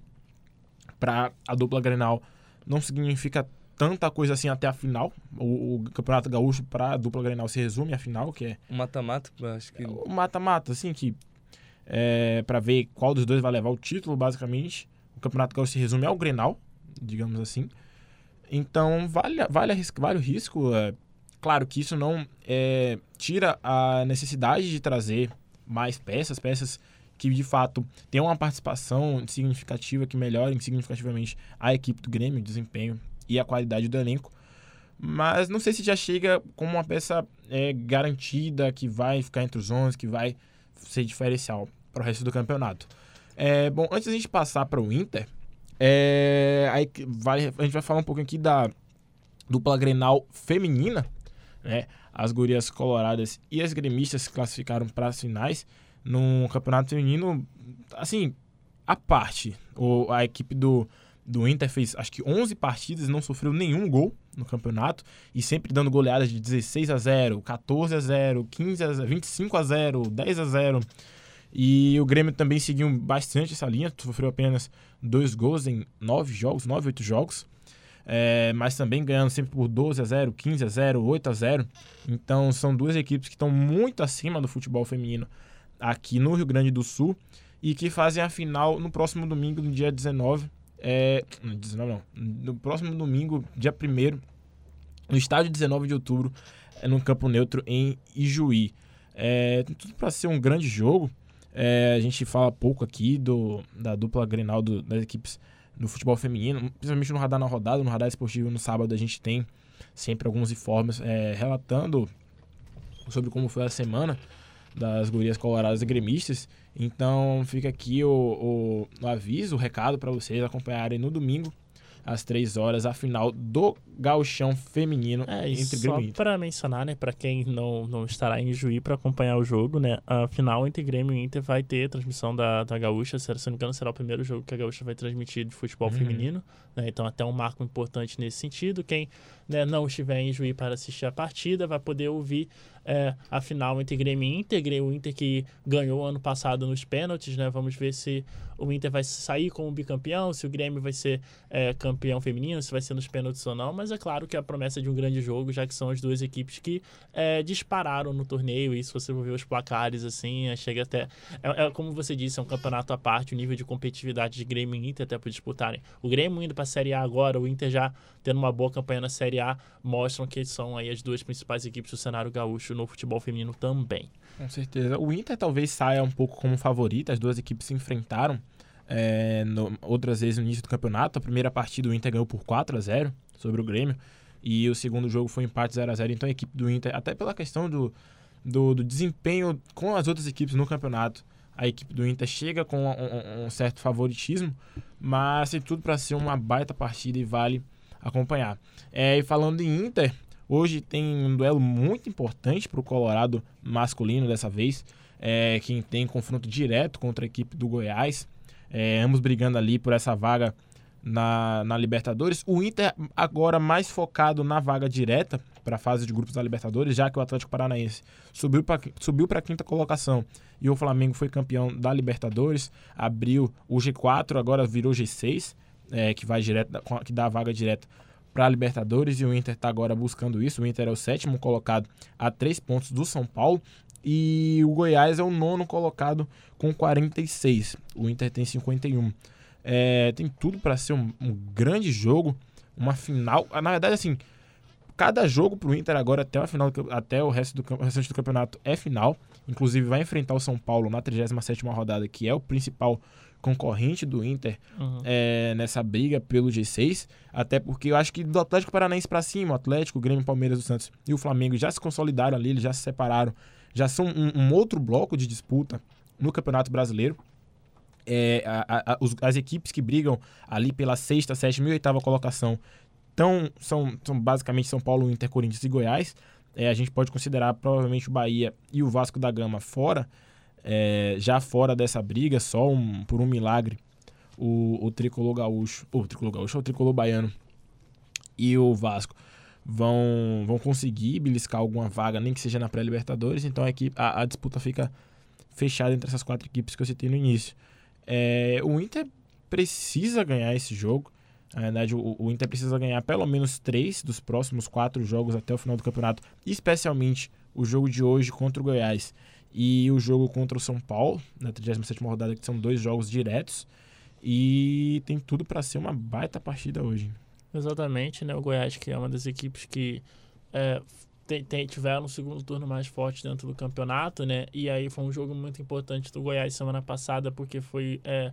para a dupla Grenal não significa tanta coisa assim até a final. O, o Campeonato Gaúcho para a dupla Grenal se resume à final, que é... O mata-mata, acho que... O mata-mata, assim, que é para ver qual dos dois vai levar o título, basicamente. O Campeonato Gaúcho se resume ao Grenal, digamos assim. Então, vale, vale, vale o risco. É, claro que isso não é, tira a necessidade de trazer mais peças, peças que de fato tenham uma participação significativa, que melhorem significativamente a equipe do Grêmio, o desempenho e a qualidade do elenco. Mas não sei se já chega como uma peça é, garantida, que vai ficar entre os 11, que vai ser diferencial para o resto do campeonato. É, bom, antes da gente passar para o Inter, é, aí vai, a gente vai falar um pouco aqui da dupla Grenal feminina, né? As gurias coloradas e as gremistas classificaram para as finais no campeonato feminino, assim, a parte. O, a equipe do, do Inter fez acho que 11 partidas e não sofreu nenhum gol no campeonato e sempre dando goleadas de 16 a 0, 14 a 0, 15 a 0, 25 a 0, 10 a 0. E o Grêmio também seguiu bastante essa linha, sofreu apenas dois gols em nove jogos, nove, oito jogos. É, mas também ganhando sempre por 12 a 0, 15 a 0, 8 a 0. Então são duas equipes que estão muito acima do futebol feminino aqui no Rio Grande do Sul e que fazem a final no próximo domingo, no dia 19. É, 19 não, no próximo domingo, dia 1 no estádio 19 de outubro, é, no Campo Neutro em Ijuí. É, tem tudo para ser um grande jogo. É, a gente fala pouco aqui do, da dupla Grenal das equipes no futebol feminino, principalmente no Radar na Rodada, no Radar Esportivo no sábado a gente tem sempre alguns informes é, relatando sobre como foi a semana das gurias coloradas e gremistas. Então fica aqui o, o, o aviso, o recado para vocês acompanharem no domingo às três horas, a final do gauchão feminino é, entre Grêmio e Inter. para mencionar, né, para quem não, não estará em Juí para acompanhar o jogo, né, a final entre Grêmio e Inter vai ter transmissão da, da Gaúcha, se não me engano será o primeiro jogo que a Gaúcha vai transmitir de futebol uhum. feminino, né, então até um marco importante nesse sentido. Quem né, não estiver em Juí para assistir a partida vai poder ouvir é, a final entre Grêmio e Inter, o Inter que ganhou ano passado nos pênaltis, né, vamos ver se o Inter vai sair como bicampeão, se o Grêmio vai ser é, campeão feminino, se vai ser nos pênaltis ou não, mas é claro que a promessa de um grande jogo, já que são as duas equipes que é, dispararam no torneio, e se você ver os placares, assim, é, chega até... É, é, como você disse, é um campeonato à parte, o nível de competitividade de Grêmio e Inter até para disputarem. O Grêmio indo para a Série A agora, o Inter já tendo uma boa campanha na Série A, mostram que são aí as duas principais equipes do cenário gaúcho no futebol feminino também. Com certeza. O Inter talvez saia um pouco como favorito, as duas equipes se enfrentaram é, no, outras vezes no início do campeonato. A primeira partida o Inter ganhou por 4 a 0 sobre o Grêmio. E o segundo jogo foi empate 0 a 0 Então a equipe do Inter, até pela questão do, do, do desempenho com as outras equipes no campeonato, a equipe do Inter chega com um, um certo favoritismo, mas tem tudo para ser uma baita partida e vale acompanhar. É, e falando em Inter, hoje tem um duelo muito importante para o Colorado masculino dessa vez, é, quem tem confronto direto contra a equipe do Goiás é, ambos brigando ali por essa vaga na, na Libertadores. O Inter agora mais focado na vaga direta para a fase de grupos da Libertadores, já que o Atlético Paranaense subiu para subiu a quinta colocação e o Flamengo foi campeão da Libertadores, abriu o G4, agora virou G6, é, que vai direto, que dá a vaga direta para a Libertadores e o Inter está agora buscando isso. O Inter é o sétimo colocado a três pontos do São Paulo e o Goiás é o nono colocado com 46. O Inter tem 51. É, tem tudo para ser um, um, grande jogo, uma final. Ah, na verdade, assim, cada jogo para o Inter agora até, final, até o resto do, o restante do campeonato é final. Inclusive vai enfrentar o São Paulo na 37 rodada, que é o principal concorrente do Inter uhum. é, nessa briga pelo G6. Até porque eu acho que do Atlético Paranaense para cima, o Atlético, o Grêmio, Palmeiras, o Santos e o Flamengo já se consolidaram ali, eles já se separaram já são um, um outro bloco de disputa no Campeonato Brasileiro. É, a, a, os, as equipes que brigam ali pela sexta, sétima e oitava colocação tão, são, são basicamente São Paulo, Inter, Corinthians e Goiás. É, a gente pode considerar provavelmente o Bahia e o Vasco da Gama fora, é, já fora dessa briga, só um, por um milagre o, o tricolor gaúcho, o tricolor gaúcho, o tricolor baiano e o Vasco vão, vão conseguir beliscar alguma vaga, nem que seja na pré-Libertadores. Então a, equipe, a, a, disputa fica fechada entre essas quatro equipes que eu citei no início. É, o Inter precisa ganhar esse jogo. Na verdade, o, o, Inter precisa ganhar pelo menos três dos próximos quatro jogos até o final do campeonato, especialmente o jogo de hoje contra o Goiás e o jogo contra o São Paulo, na 37 rodada, que são dois jogos diretos. E tem tudo para ser uma baita partida hoje. Exatamente, né? O Goiás, que é uma das equipes que é, tem, tem, tiveram um segundo turno mais forte dentro do campeonato, né? E aí foi um jogo muito importante do Goiás semana passada, porque foi. É,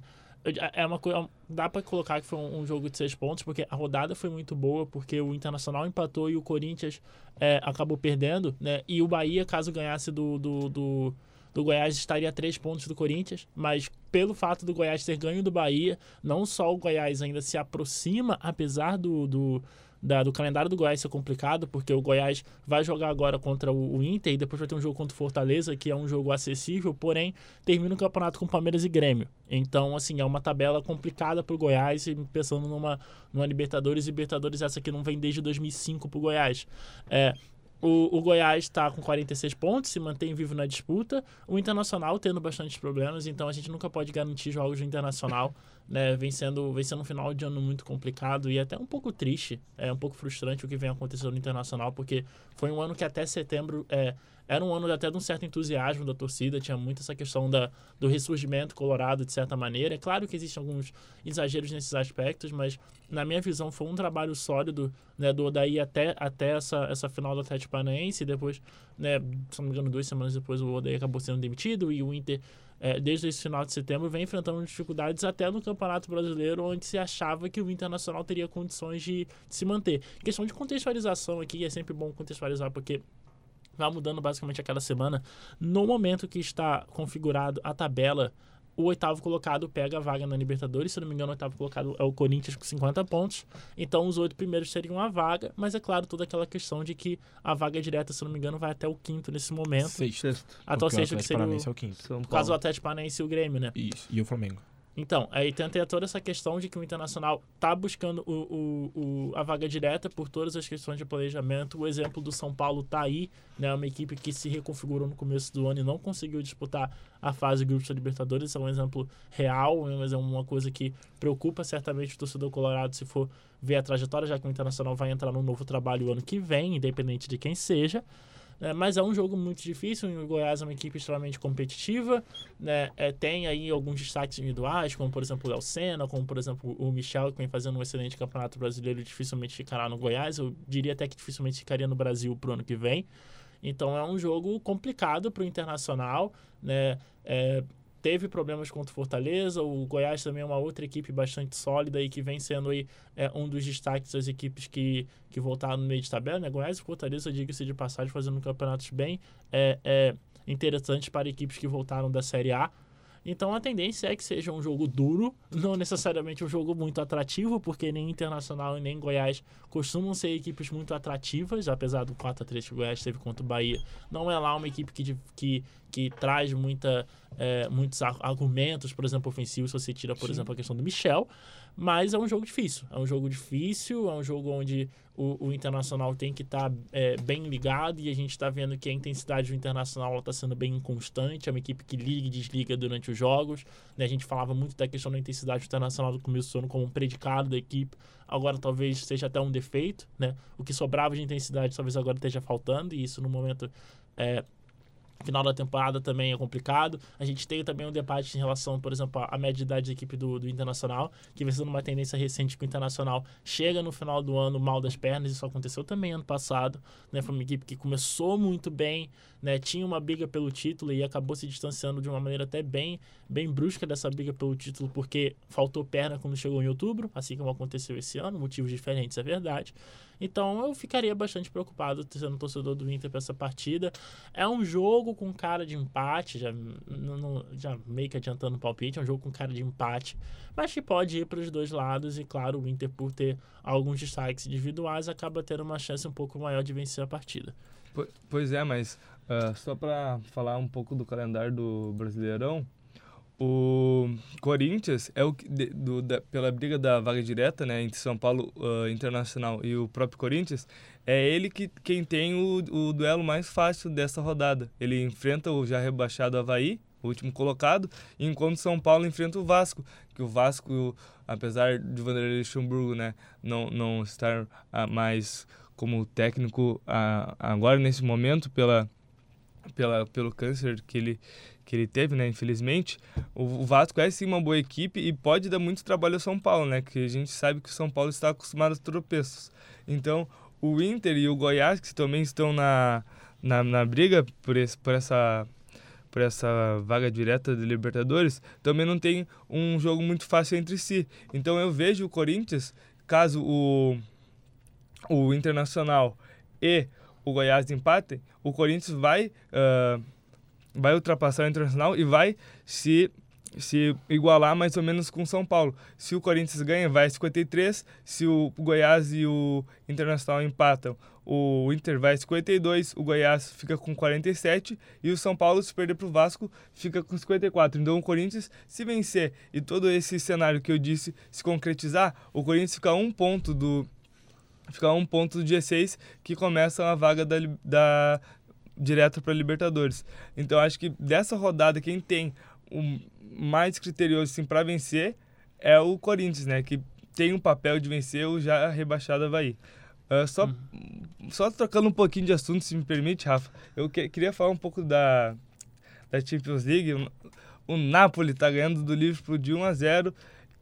é uma coisa. Dá para colocar que foi um, um, jogo de seis pontos, porque a rodada foi muito boa, porque o Internacional empatou e o Corinthians é, acabou perdendo, né? E o Bahia, caso ganhasse do, do, do do Goiás estaria a três pontos do Corinthians, mas pelo fato do Goiás ter ganho do Bahia, não só o Goiás ainda se aproxima, apesar do, do da, do calendário do Goiás ser complicado, porque o Goiás vai jogar agora contra o, o, Inter e depois vai ter um jogo contra o Fortaleza, que é um jogo acessível, porém termina o campeonato com Palmeiras e Grêmio. Então, assim, é uma tabela complicada para o Goiás, pensando numa, numa Libertadores, Libertadores essa que não vem desde 2005 para o Goiás. É, O, o Goiás está com 46 pontos, se mantém vivo na disputa. O Internacional tendo bastante problemas, então a gente nunca pode garantir jogos do Internacional. Né, vem, sendo, um final de ano muito complicado e até um pouco triste, é um pouco frustrante o que vem acontecendo no Internacional, porque foi um ano que até setembro é, era um ano até de um certo entusiasmo da torcida, tinha muito essa questão da, do ressurgimento colorado, de certa maneira. É claro que existem alguns exageros nesses aspectos, mas na minha visão foi um trabalho sólido, né, do daí até, até essa, essa final do Atlético Paranaense, depois, né, se não me engano, duas semanas depois o Odaí acabou sendo demitido e o Inter é, desde esse final de setembro, vem enfrentando dificuldades até no Campeonato Brasileiro, onde se achava que o Internacional teria condições de, de se manter. Questão de contextualização aqui, é sempre bom contextualizar, porque vai mudando basicamente a cada semana. No momento que está configurado a tabela, o oitavo colocado pega a vaga na Libertadores. Se não me engano, o oitavo colocado é o Corinthians com 50 pontos. Então, os oito primeiros seriam a vaga. Mas é claro, toda aquela questão de que a vaga direta, se não me engano, vai até o quinto nesse momento. Sexto. Até o sexto, que seria o, é o quinto. caso o Atlético Paranaense e o Grêmio, né? Isso, e o Flamengo. Então, aí tem toda essa questão de que o Internacional está buscando o, o, o, a vaga direta por todas as questões de planejamento. O exemplo do São Paulo está aí, né? Uma equipe que se reconfigurou no começo do ano e não conseguiu disputar a fase grupos da Libertadores. é um exemplo real, mas é uma coisa que preocupa certamente o torcedor colorado se for ver a trajetória, já que o Internacional vai entrar num novo trabalho o ano que vem, independente de quem seja. É, mas é um jogo muito difícil. O Goiás é uma equipe extremamente competitiva. Né? É, tem aí alguns destaques individuais, como por exemplo o Léo Senna, como por exemplo o Michel, que vem fazendo um excelente campeonato brasileiro e dificilmente ficará no Goiás. Eu diria até que dificilmente ficaria no Brasil para o ano que vem. Então é um jogo complicado para o Internacional. Né? É, teve problemas contra o Fortaleza. O Goiás também é uma outra equipe bastante sólida e que vem sendo aí é, um dos destaques das equipes que, que voltaram no meio de tabela. Né? Goiás e Fortaleza, diga-se de passagem, fazendo campeonatos bem é, é, interessantes para equipes que voltaram da Série A. Então a tendência é que seja um jogo duro, não necessariamente um jogo muito atrativo, porque nem Internacional e nem Goiás costumam ser equipes muito atrativas, apesar do 4 a 3 que o Goiás teve contra o Bahia. Não é lá uma equipe que, que, que traz muita, é, muitos argumentos, por exemplo, ofensivos, se você tira, por Sim. exemplo, a questão do Michel. Mas é um jogo difícil. É um jogo difícil, é um jogo onde o, o Internacional tem que estar tá, é, bem ligado e a gente está vendo que a intensidade do Internacional está sendo bem inconstante. É uma equipe que liga e desliga durante os jogos. Né? A gente falava muito da questão da intensidade do Internacional do começo do ano como um predicado da equipe. Agora talvez seja até um defeito. Né? O que sobrava de intensidade talvez agora esteja faltando e isso no momento é, Final da temporada também é complicado. A gente tem também um debate em relação, por exemplo, à média de idade da equipe do, do Internacional, que vem sendo uma tendência recente que o Internacional chega no final do ano mal das pernas. Isso aconteceu também ano passado. Né? Foi uma equipe que começou muito bem, né? tinha uma briga pelo título e acabou se distanciando de uma maneira até bem, bem brusca dessa briga pelo título, porque faltou perna quando chegou em outubro, assim como aconteceu esse ano, motivos diferentes, é verdade. Então eu ficaria bastante preocupado sendo torcedor do Inter para essa partida. É um jogo com cara de empate, já, não, já meio que adiantando o palpite, é um jogo com cara de empate, mas que pode ir para os dois lados. E claro, o Inter, por ter alguns destaques individuais, acaba tendo uma chance um pouco maior de vencer a partida. Pois é, mas uh, só para falar um pouco do calendário do Brasileirão, o Corinthians é o de, do, da, pela briga da vaga direta, né, entre São Paulo uh, Internacional e o próprio Corinthians, é ele que quem tem o, o duelo mais fácil dessa rodada. Ele enfrenta o já rebaixado Havaí, o último colocado, enquanto São Paulo enfrenta o Vasco, que o Vasco, apesar de Vanderlei Luxemburgo, né, não não estar uh, mais como técnico uh, agora nesse momento pela pela pelo câncer que ele que ele teve, né, infelizmente, o, Vasco é sim uma boa equipe e pode dar muito trabalho ao São Paulo, né, que a gente sabe que o São Paulo está acostumado a tropeços. Então, o Inter e o Goiás, que também estão na, na, na briga por, esse, por essa por essa vaga direta de Libertadores, também não tem um jogo muito fácil entre si. Então eu vejo o Corinthians, caso o, o Internacional e o Goiás empatem, o Corinthians vai uh, vai ultrapassar o Internacional e vai se se igualar mais ou menos com São Paulo. Se o Corinthians ganha, vai 53. Se o Goiás e o Internacional empatam, o Inter vai 52, o Goiás fica com 47 e o São Paulo, se perder para o Vasco, fica com 54. Então o Corinthians, se vencer e todo esse cenário que eu disse se concretizar, o Corinthians fica um ponto do, ficar um ponto do G6 que começa a vaga da, da direto para Libertadores. Então acho que dessa rodada quem tem o mais criterioso assim, para vencer é o Corinthians, né? Que tem um papel de vencer o já rebaixado Havaí. Uh, só, uhum. só trocando um pouquinho de assunto, se me permite, Rafa, eu que, queria falar um pouco da, da Champions League. O, o Napoli está ganhando do Liverpool de 1 a 0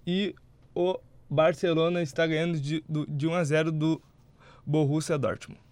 e o Barcelona está ganhando de, de 1 a 0 do Borussia Dortmund.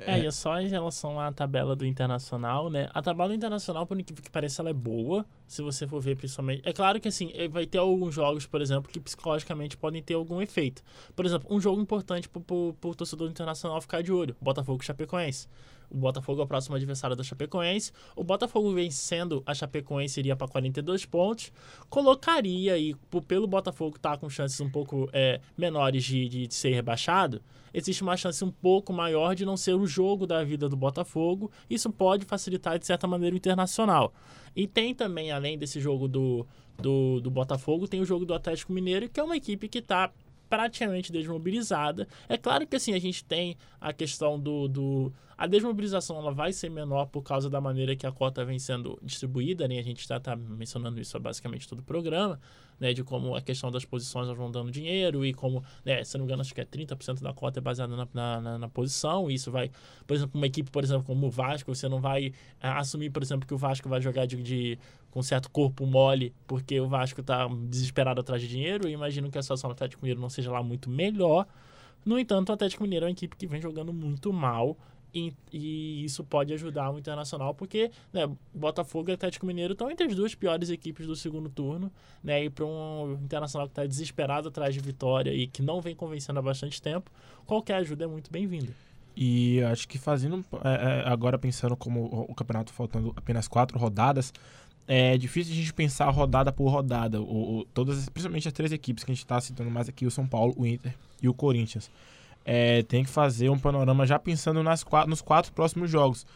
É, e é só em relação à tabela do Internacional, né? A tabela do Internacional, por incrível que pareça, ela é boa, se você for ver principalmente. É claro que, assim, eh, vai ter alguns jogos, por exemplo, que psicologicamente podem ter algum efeito. Por exemplo, um jogo importante pro, pro, pro torcedor Internacional ficar de olho. Botafogo e Chapecoense. O Botafogo é o próximo adversário da Chapecoense. O Botafogo vencendo a Chapecoense iria para 42 pontos. Colocaria aí, pelo Botafogo estar tá com chances um pouco é, menores de, de ser rebaixado, existe uma chance um pouco maior de não ser o jogo da vida do Botafogo. Isso pode facilitar, de certa maneira, o internacional. E tem também, além desse jogo do, do, do Botafogo, tem o jogo do Atlético Mineiro, que é uma equipe que está praticamente desmobilizada. É claro que assim a gente tem a questão do, do a desmobilização ela vai ser menor por causa da maneira que a cota vem sendo distribuída, né? A gente está tá mencionando isso basicamente todo o programa, né? De como a questão das posições vão dando dinheiro e como, né? Se não me engano, acho que é 30% da cota é baseada na, na, na, posição. E isso vai, por exemplo, uma equipe, por exemplo, como o Vasco, você não vai é, assumir, por exemplo, que o Vasco vai jogar de, de com certo corpo mole, porque o Vasco está desesperado atrás de dinheiro. E imagino que a situação do Atlético Mineiro não seja lá muito melhor. No entanto, o Atlético Mineiro é uma equipe que vem jogando muito mal e, e, isso pode ajudar o Internacional, porque né, Botafogo e Atlético Mineiro estão entre as duas piores equipes do segundo turno, né? E para um Internacional que está desesperado atrás de vitória e que não vem convencendo há bastante tempo, qualquer ajuda é muito bem-vinda. E acho que fazendo, é, é agora pensando como o campeonato faltando apenas quatro rodadas, é difícil a gente pensar rodada por rodada, ou, todas, principalmente as três equipes que a gente está citando mais aqui, o São Paulo, o Inter e o Corinthians é, tem que fazer um panorama já pensando nas nos quatro próximos jogos.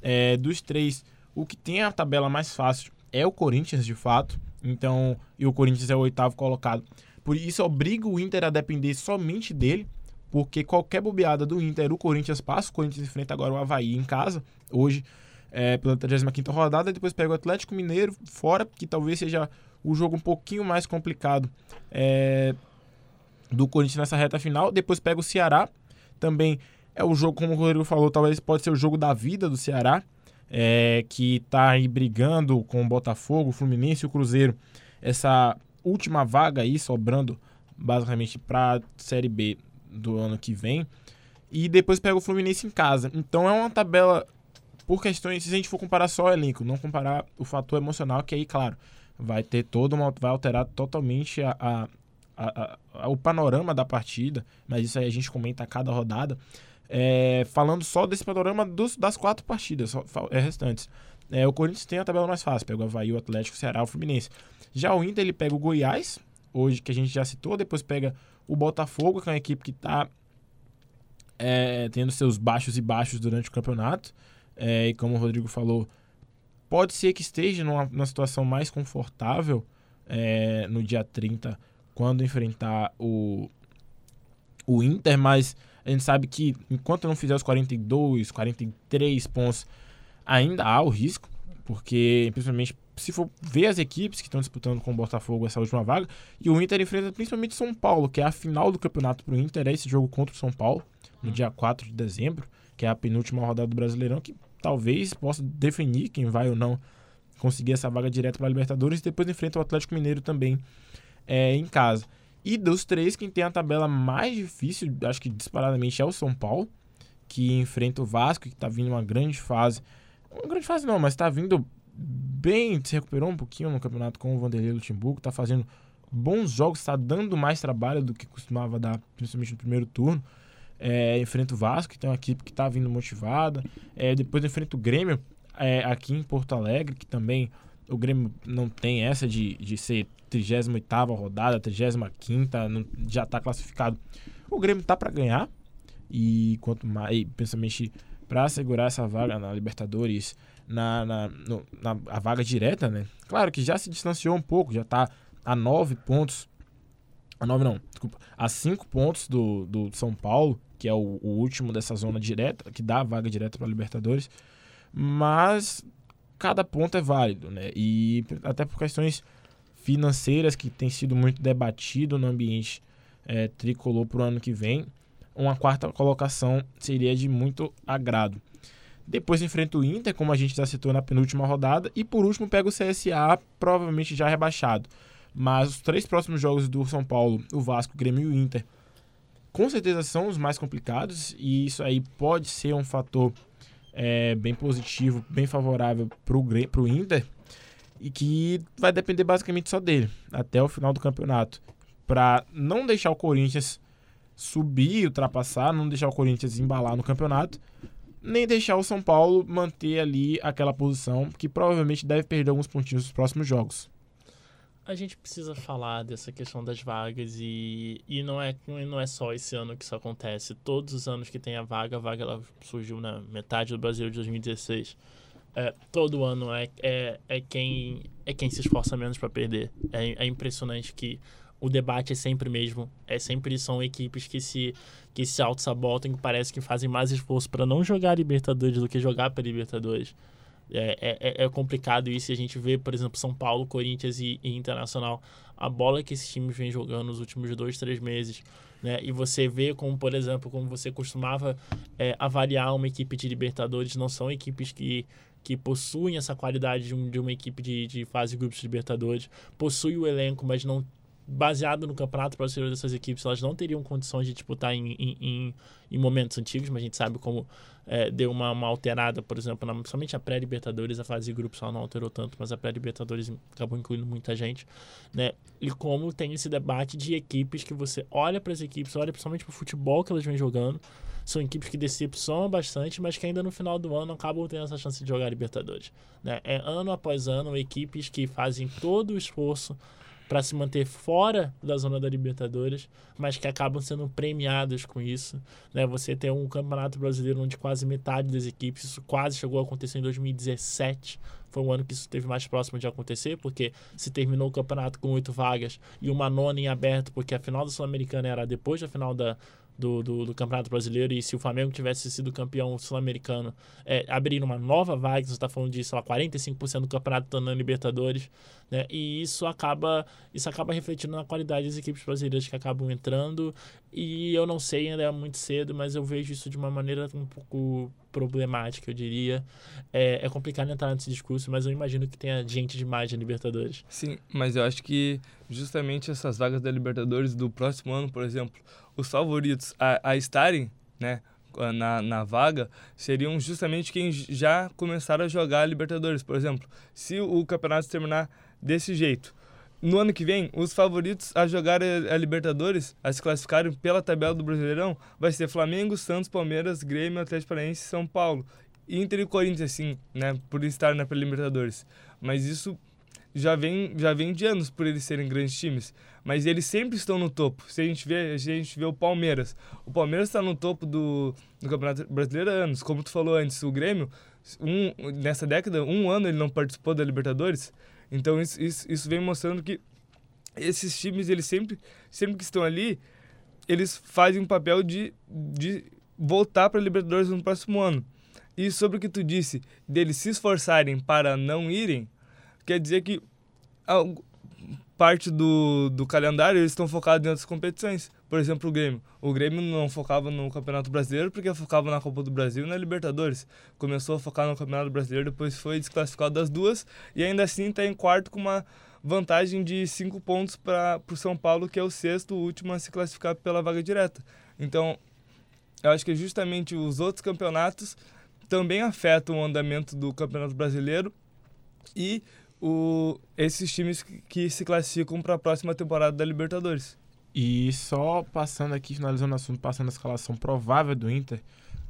É, dos três, o que tem a tabela mais fácil é o Corinthians, de fato. Então, e o Corinthians é o oitavo colocado. Por isso, obriga o Inter a depender somente dele, porque qualquer bobeada do Inter, o Corinthians passa. O Corinthians enfrenta agora o Havaí em casa, hoje, é, pela 35 rodada. Depois pega o Atlético Mineiro fora, que talvez seja o jogo um pouquinho mais complicado. É, do Corinthians nessa reta final. Depois pega o Ceará. Também é o jogo, como o Rodrigo falou, talvez pode ser o jogo da vida do Ceará, é, que está aí brigando com o Botafogo, o Fluminense e o Cruzeiro. Essa última vaga aí, sobrando basicamente para a Série B do ano que vem. E depois pega o Fluminense em casa. Então é uma tabela, por questões, se a gente for comparar só o elenco, não comparar o fator emocional, que aí, claro, vai ter todo uma, vai alterar totalmente a, a a, a, o panorama da partida, mas isso aí a gente comenta a cada rodada. É, falando só desse panorama dos, das quatro partidas é, restantes. É, o Corinthians tem a tabela mais fácil, pega o Havaí, o Atlético, o Ceará, o Fluminense. Já o Inter ele pega o Goiás, hoje que a gente já citou, depois pega o Botafogo, que é uma equipe que está é, tendo seus baixos e baixos durante o campeonato. É, e como o Rodrigo falou, pode ser que esteja numa, numa situação mais confortável é, no dia 30 quando enfrentar o, o Inter, mas a gente sabe que enquanto não fizer os 42, 43 pontos, ainda há o risco, porque principalmente se for ver as equipes que estão disputando com o Botafogo essa última vaga, e o Inter enfrenta principalmente São Paulo, que é a final do campeonato para o Inter, é esse jogo contra o São Paulo, no dia 4 de dezembro, que é a penúltima rodada do Brasileirão, que talvez possa definir quem vai ou não conseguir essa vaga direta para a Libertadores, e depois enfrenta o Atlético Mineiro também é, em casa. E dos três, quem tem a tabela mais difícil, acho que disparadamente é o São Paulo, que enfrenta o Vasco, que está vindo uma grande fase. Uma grande fase não, mas está vindo bem, se recuperou um pouquinho no campeonato com o Vanderlei Luxemburgo, está fazendo bons jogos, está dando mais trabalho do que costumava dar, principalmente no primeiro turno. É, enfrenta o Vasco, que tem uma equipe que está vindo motivada. É, depois enfrenta o Grêmio, é, aqui em Porto Alegre, que também o Grêmio não tem essa de, de ser 38 rodada, 35 já está classificado. O Grêmio tá para ganhar e quanto mais, principalmente para segurar essa vaga na Libertadores, na, na, no, na a vaga direta, né? Claro que já se distanciou um pouco, já está a 9 pontos A 9 não, desculpa. A 5 pontos do, do São Paulo, que é o, o último dessa zona direta, que dá a vaga direta para Libertadores. Mas cada ponto é válido, né? E até por questões financeiras que tem sido muito debatido no ambiente é, tricolor para o ano que vem, uma quarta colocação seria de muito agrado. Depois enfrenta o Inter, como a gente já citou na penúltima rodada, e por último pega o CSA, provavelmente já rebaixado. Mas os três próximos jogos do São Paulo, o Vasco, o Grêmio e o Inter, com certeza são os mais complicados, e isso aí pode ser um fator é, bem positivo, bem favorável para o Inter, e que vai depender basicamente só dele até o final do campeonato. Para não deixar o Corinthians subir, ultrapassar, não deixar o Corinthians embalar no campeonato, nem deixar o São Paulo manter ali aquela posição que provavelmente deve perder alguns pontinhos nos próximos jogos. A gente precisa falar dessa questão das vagas e, e não, é, não é só esse ano que isso acontece. Todos os anos que tem a vaga, a vaga ela surgiu na metade do Brasil de 2016 é, todo ano é, é, é, quem, é quem se esforça menos para perder. É, é impressionante que o debate é sempre mesmo. É sempre são equipes que se, que se auto-sabotam, que parece que fazem mais esforço para não jogar Libertadores do que jogar para Libertadores. É, é, é, é, complicado isso. A gente vê, por exemplo, São Paulo, Corinthians e, e, Internacional, a bola que esses times vêm jogando nos últimos dois, três meses. Né? E você vê como, por exemplo, como você costumava é, avaliar uma equipe de Libertadores, não são equipes que que possuem essa qualidade de, um, de uma equipe de, de fase de grupos de Libertadores, possui o elenco, mas não baseado no campeonato brasileiro dessas equipes, elas não teriam condições de disputar em, em, em momentos antigos, mas a gente sabe como é, deu uma, uma, alterada, por exemplo, na, somente a pré-Libertadores, a fase de grupos só não alterou tanto, mas a pré-Libertadores acabou incluindo muita gente, né? E como tem esse debate de equipes que você olha para as equipes, olha principalmente para o futebol que elas vêm jogando, são equipes que decepcionam bastante, mas que ainda no final do ano acabam tendo essa chance de jogar Libertadores. Né? É ano após ano, equipes que fazem todo o esforço para se manter fora da zona da Libertadores, mas que acabam sendo premiados com isso. Né? Você tem um campeonato brasileiro onde quase metade das equipes, isso quase chegou a acontecer em 2017, foi um ano que isso esteve mais próximo de acontecer, porque se terminou o campeonato com oito vagas e uma nona em aberto, porque a final da Sul-Americana era depois da final da, do, do, do, Campeonato Brasileiro e se o Flamengo tivesse sido campeão sul-americano, é, abrir uma nova vaga, você está falando de, sei lá, 45% do campeonato estando na Libertadores, né? E isso acaba, isso acaba refletindo na qualidade das equipes brasileiras que acabam entrando e eu não sei, ainda é muito cedo, mas eu vejo isso de uma maneira um pouco problemática, eu diria. É, é complicado entrar nesse discurso, mas eu imagino que tenha gente demais na Libertadores. Sim, mas eu acho que justamente essas vagas da Libertadores do próximo ano, por exemplo, os favoritos a, a estarem, né, na, na vaga seriam justamente quem já começaram a jogar a Libertadores. Por exemplo, se o campeonato terminar desse jeito, no ano que vem, os favoritos a jogar a, Libertadores, a se classificarem pela tabela do Brasileirão, vai ser Flamengo, Santos, Palmeiras, Grêmio, Atlético Paranaense e São Paulo. Inter e Corinthians, assim, né, por estar na Libertadores. Mas isso já vem, já vem de anos por eles serem grandes times. Mas eles sempre estão no topo. Se a gente vê, a gente vê o Palmeiras. O Palmeiras está no topo do, do Campeonato Brasileiro há anos. Como tu falou antes, o Grêmio, um, nessa década, um ano ele não participou da Libertadores. Então isso, isso, isso vem mostrando que esses times, eles sempre, sempre que estão ali, eles fazem um papel de, de voltar para a Libertadores no próximo ano. E sobre o que tu disse, deles se esforçarem para não irem, quer dizer que parte do, do calendário eles estão focados em outras competições. Por exemplo, o Grêmio. O Grêmio não focava no Campeonato Brasileiro porque focava na Copa do Brasil e na Libertadores. Começou a focar no Campeonato Brasileiro, depois foi desclassificado das duas e ainda assim está em quarto com uma vantagem de cinco pontos para o São Paulo, que é o sexto, o último a se classificar pela vaga direta. Então, eu acho que justamente os outros campeonatos também afetam o andamento do Campeonato Brasileiro e o, esses times que se classificam para a próxima temporada da Libertadores. E só passando aqui, finalizando o assunto, passando a escalação provável do Inter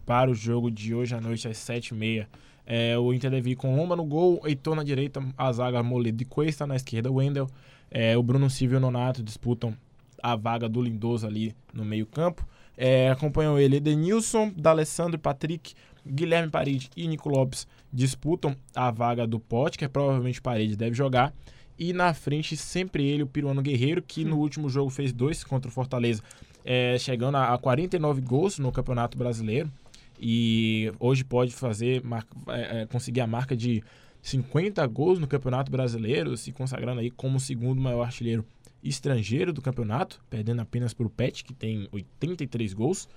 para o jogo de hoje à noite às 7h30. É, o Inter deve ir com Lomba no gol, Heitor na direita, a zaga Moledo e Cuesta na esquerda, Wendel. É, o Bruno Silva e o Nonato disputam a vaga do Lindoso ali no meio campo. É, acompanham ele Edenilson, D'Alessandro, Patrick, Guilherme Parede e Nico Lopes disputam a vaga do Pote, que é provavelmente Parede deve jogar. E na frente, sempre ele, o Piruano Guerreiro, que no último jogo fez dois contra o Fortaleza, é, chegando a 49 gols no Campeonato Brasileiro. E hoje pode fazer, é, é, conseguir a marca de 50 gols no Campeonato Brasileiro, se consagrando aí como o segundo maior artilheiro estrangeiro do campeonato, perdendo apenas para o Pet, que tem 83 gols.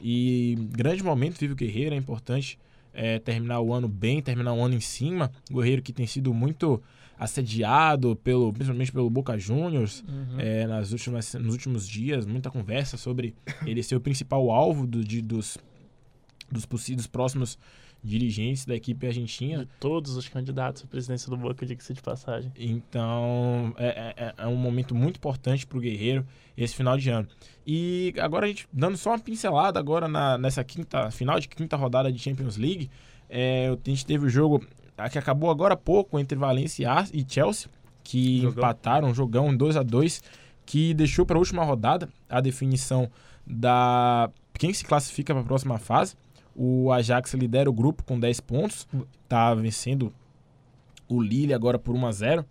E grande momento vive o Guerreiro, é importante é, terminar o ano bem, terminar o ano em cima. O Guerreiro que tem sido muito assediado, pelo, principalmente pelo Boca Juniors, uhum. é, nas últimas, nos últimos dias, muita conversa sobre ele ser o principal alvo do, de, dos, dos possíveis próximos dirigentes da equipe argentina. De todos os candidatos à presidência do Boca, diga-se de passagem. Então, é, é, é um momento muito importante para o Guerreiro esse final de ano. E agora a gente, dando só uma pincelada agora na, nessa quinta, final de quinta rodada de Champions League, é, a gente teve o jogo que acabou agora há pouco entre Valência e Chelsea, que jogão. empataram, um jogão 2 a 2 que deixou para a última rodada a definição da quem se classifica para a próxima fase. O Ajax lidera o grupo com 10 pontos, está vencendo o Lille agora por 1 a 0.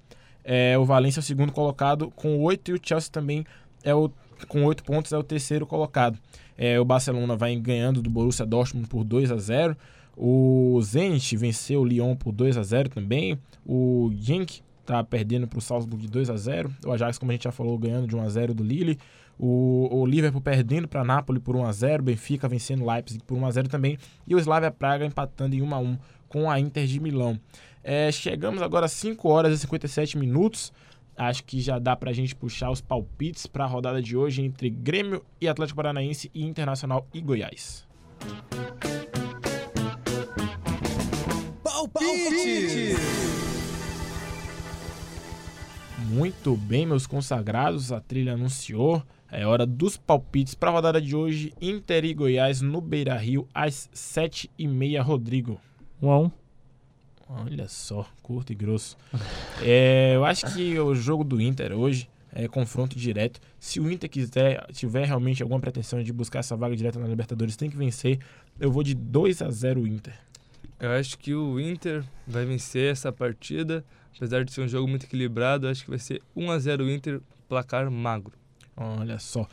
É, o Valência é o segundo colocado com 8 e o Chelsea também é o, com 8 pontos é o terceiro colocado. É, o Barcelona vai ganhando do Borussia Dortmund por 2 a 0. O Zenit venceu o Lyon por 2 a 0 também. O Genk está perdendo para o Salzburg de 2 a 0. O Ajax, como a gente já falou, ganhando de 1 a 0 do Lille. O, o Liverpool perdendo para Napoli por 1x0, Benfica vencendo o Leipzig por 1x0 também, e o Slavia Praga empatando em 1x1 com a Inter de Milão. É, chegamos agora a 5 horas e 57 minutos. Acho que já dá para a gente puxar os palpites para a rodada de hoje entre Grêmio e Atlético Paranaense e Internacional e Goiás. Palpite! Muito bem, meus consagrados, a trilha anunciou. É hora dos palpites para a rodada de hoje. Inter e Goiás no Beira Rio às 7h30. Rodrigo. 1 a 1 Olha só, curto e grosso. é, eu acho que o jogo do Inter hoje é confronto direto. Se o Inter quiser, tiver realmente alguma pretensão de buscar essa vaga direta na Libertadores, tem que vencer. Eu vou de 2 a 0 Inter. Eu acho que o Inter vai vencer essa partida. Apesar de ser um jogo muito equilibrado, acho que vai ser 1 a 0 Inter, placar magro. Olha só.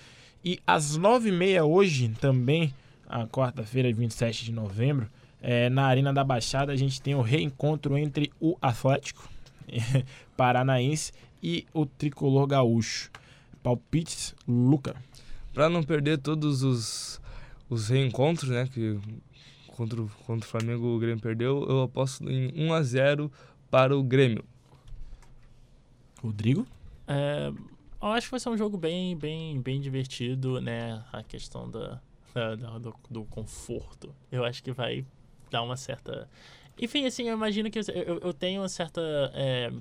E às nove e meia hoje, também, a quarta-feira, 27 de novembro, é, na Arena da Baixada, a gente tem o reencontro entre o Atlético Paranaense e o Tricolor Gaúcho. Palpites, Luca. Para não perder todos os, os reencontros, né, que contra, contra o Flamengo o Grêmio perdeu, eu aposto em 1 a 0 para o Grêmio. Rodrigo? É, eu acho que vai ser um jogo bem, bem, bem divertido, né? A questão da, da, da do, do, conforto. Eu acho que vai dar uma certa. Enfim, assim, eu imagino que eu, eu tenho uma certa é,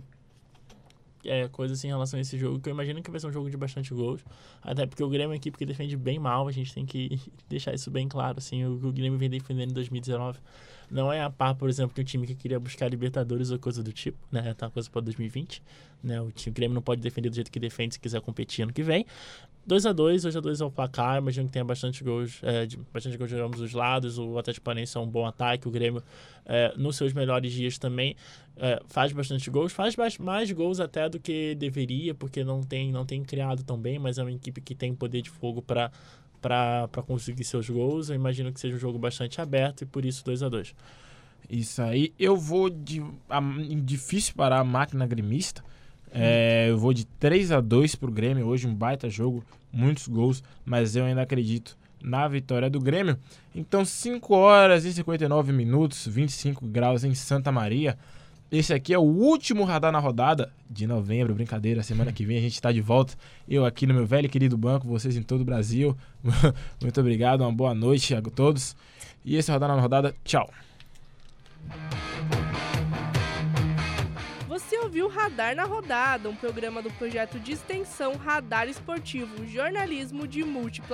é, coisa assim em relação a esse jogo, que eu imagino que vai ser um jogo de bastante gols. Até porque o Grêmio é uma equipe que defende bem mal, a gente tem que deixar isso bem claro. Assim, o, o Grêmio vem defendendo em 2019 não é a par, por exemplo, que o time que queria buscar Libertadores ou coisa do tipo, né? Tá uma coisa para 2020, né? O time o Grêmio não pode defender do jeito que defende se quiser competir ano que vem. 2 a 2 2 a 2 é o placar, imagino que tenha bastante gols, é, de, bastante gols de ambos os lados, o Atlético Paranaense é um bom ataque, o Grêmio é, nos seus melhores dias também é, faz bastante gols, faz mais, mais gols até do que deveria, porque não tem, não tem criado tão bem, mas é uma equipe que tem poder de fogo para para conseguir seus gols. Eu imagino que seja um jogo bastante aberto e por isso 2 a 2 Isso aí. Eu vou de. A, difícil parar a máquina gremista. É, eu vou de 3 a 2 pro Grêmio. Hoje um baita jogo, muitos gols, mas eu ainda acredito na vitória do Grêmio. Então, 5 horas e 59 minutos, 25 graus em Santa Maria. Esse aqui é o último radar na rodada de novembro, brincadeira. Semana que vem a gente está de volta. Eu aqui no meu velho e querido banco, vocês em todo o Brasil. Muito obrigado, uma boa noite a todos. E esse é o radar na rodada. Tchau. Você ouviu Radar na Rodada, um programa do projeto de extensão Radar Esportivo, jornalismo de múltipla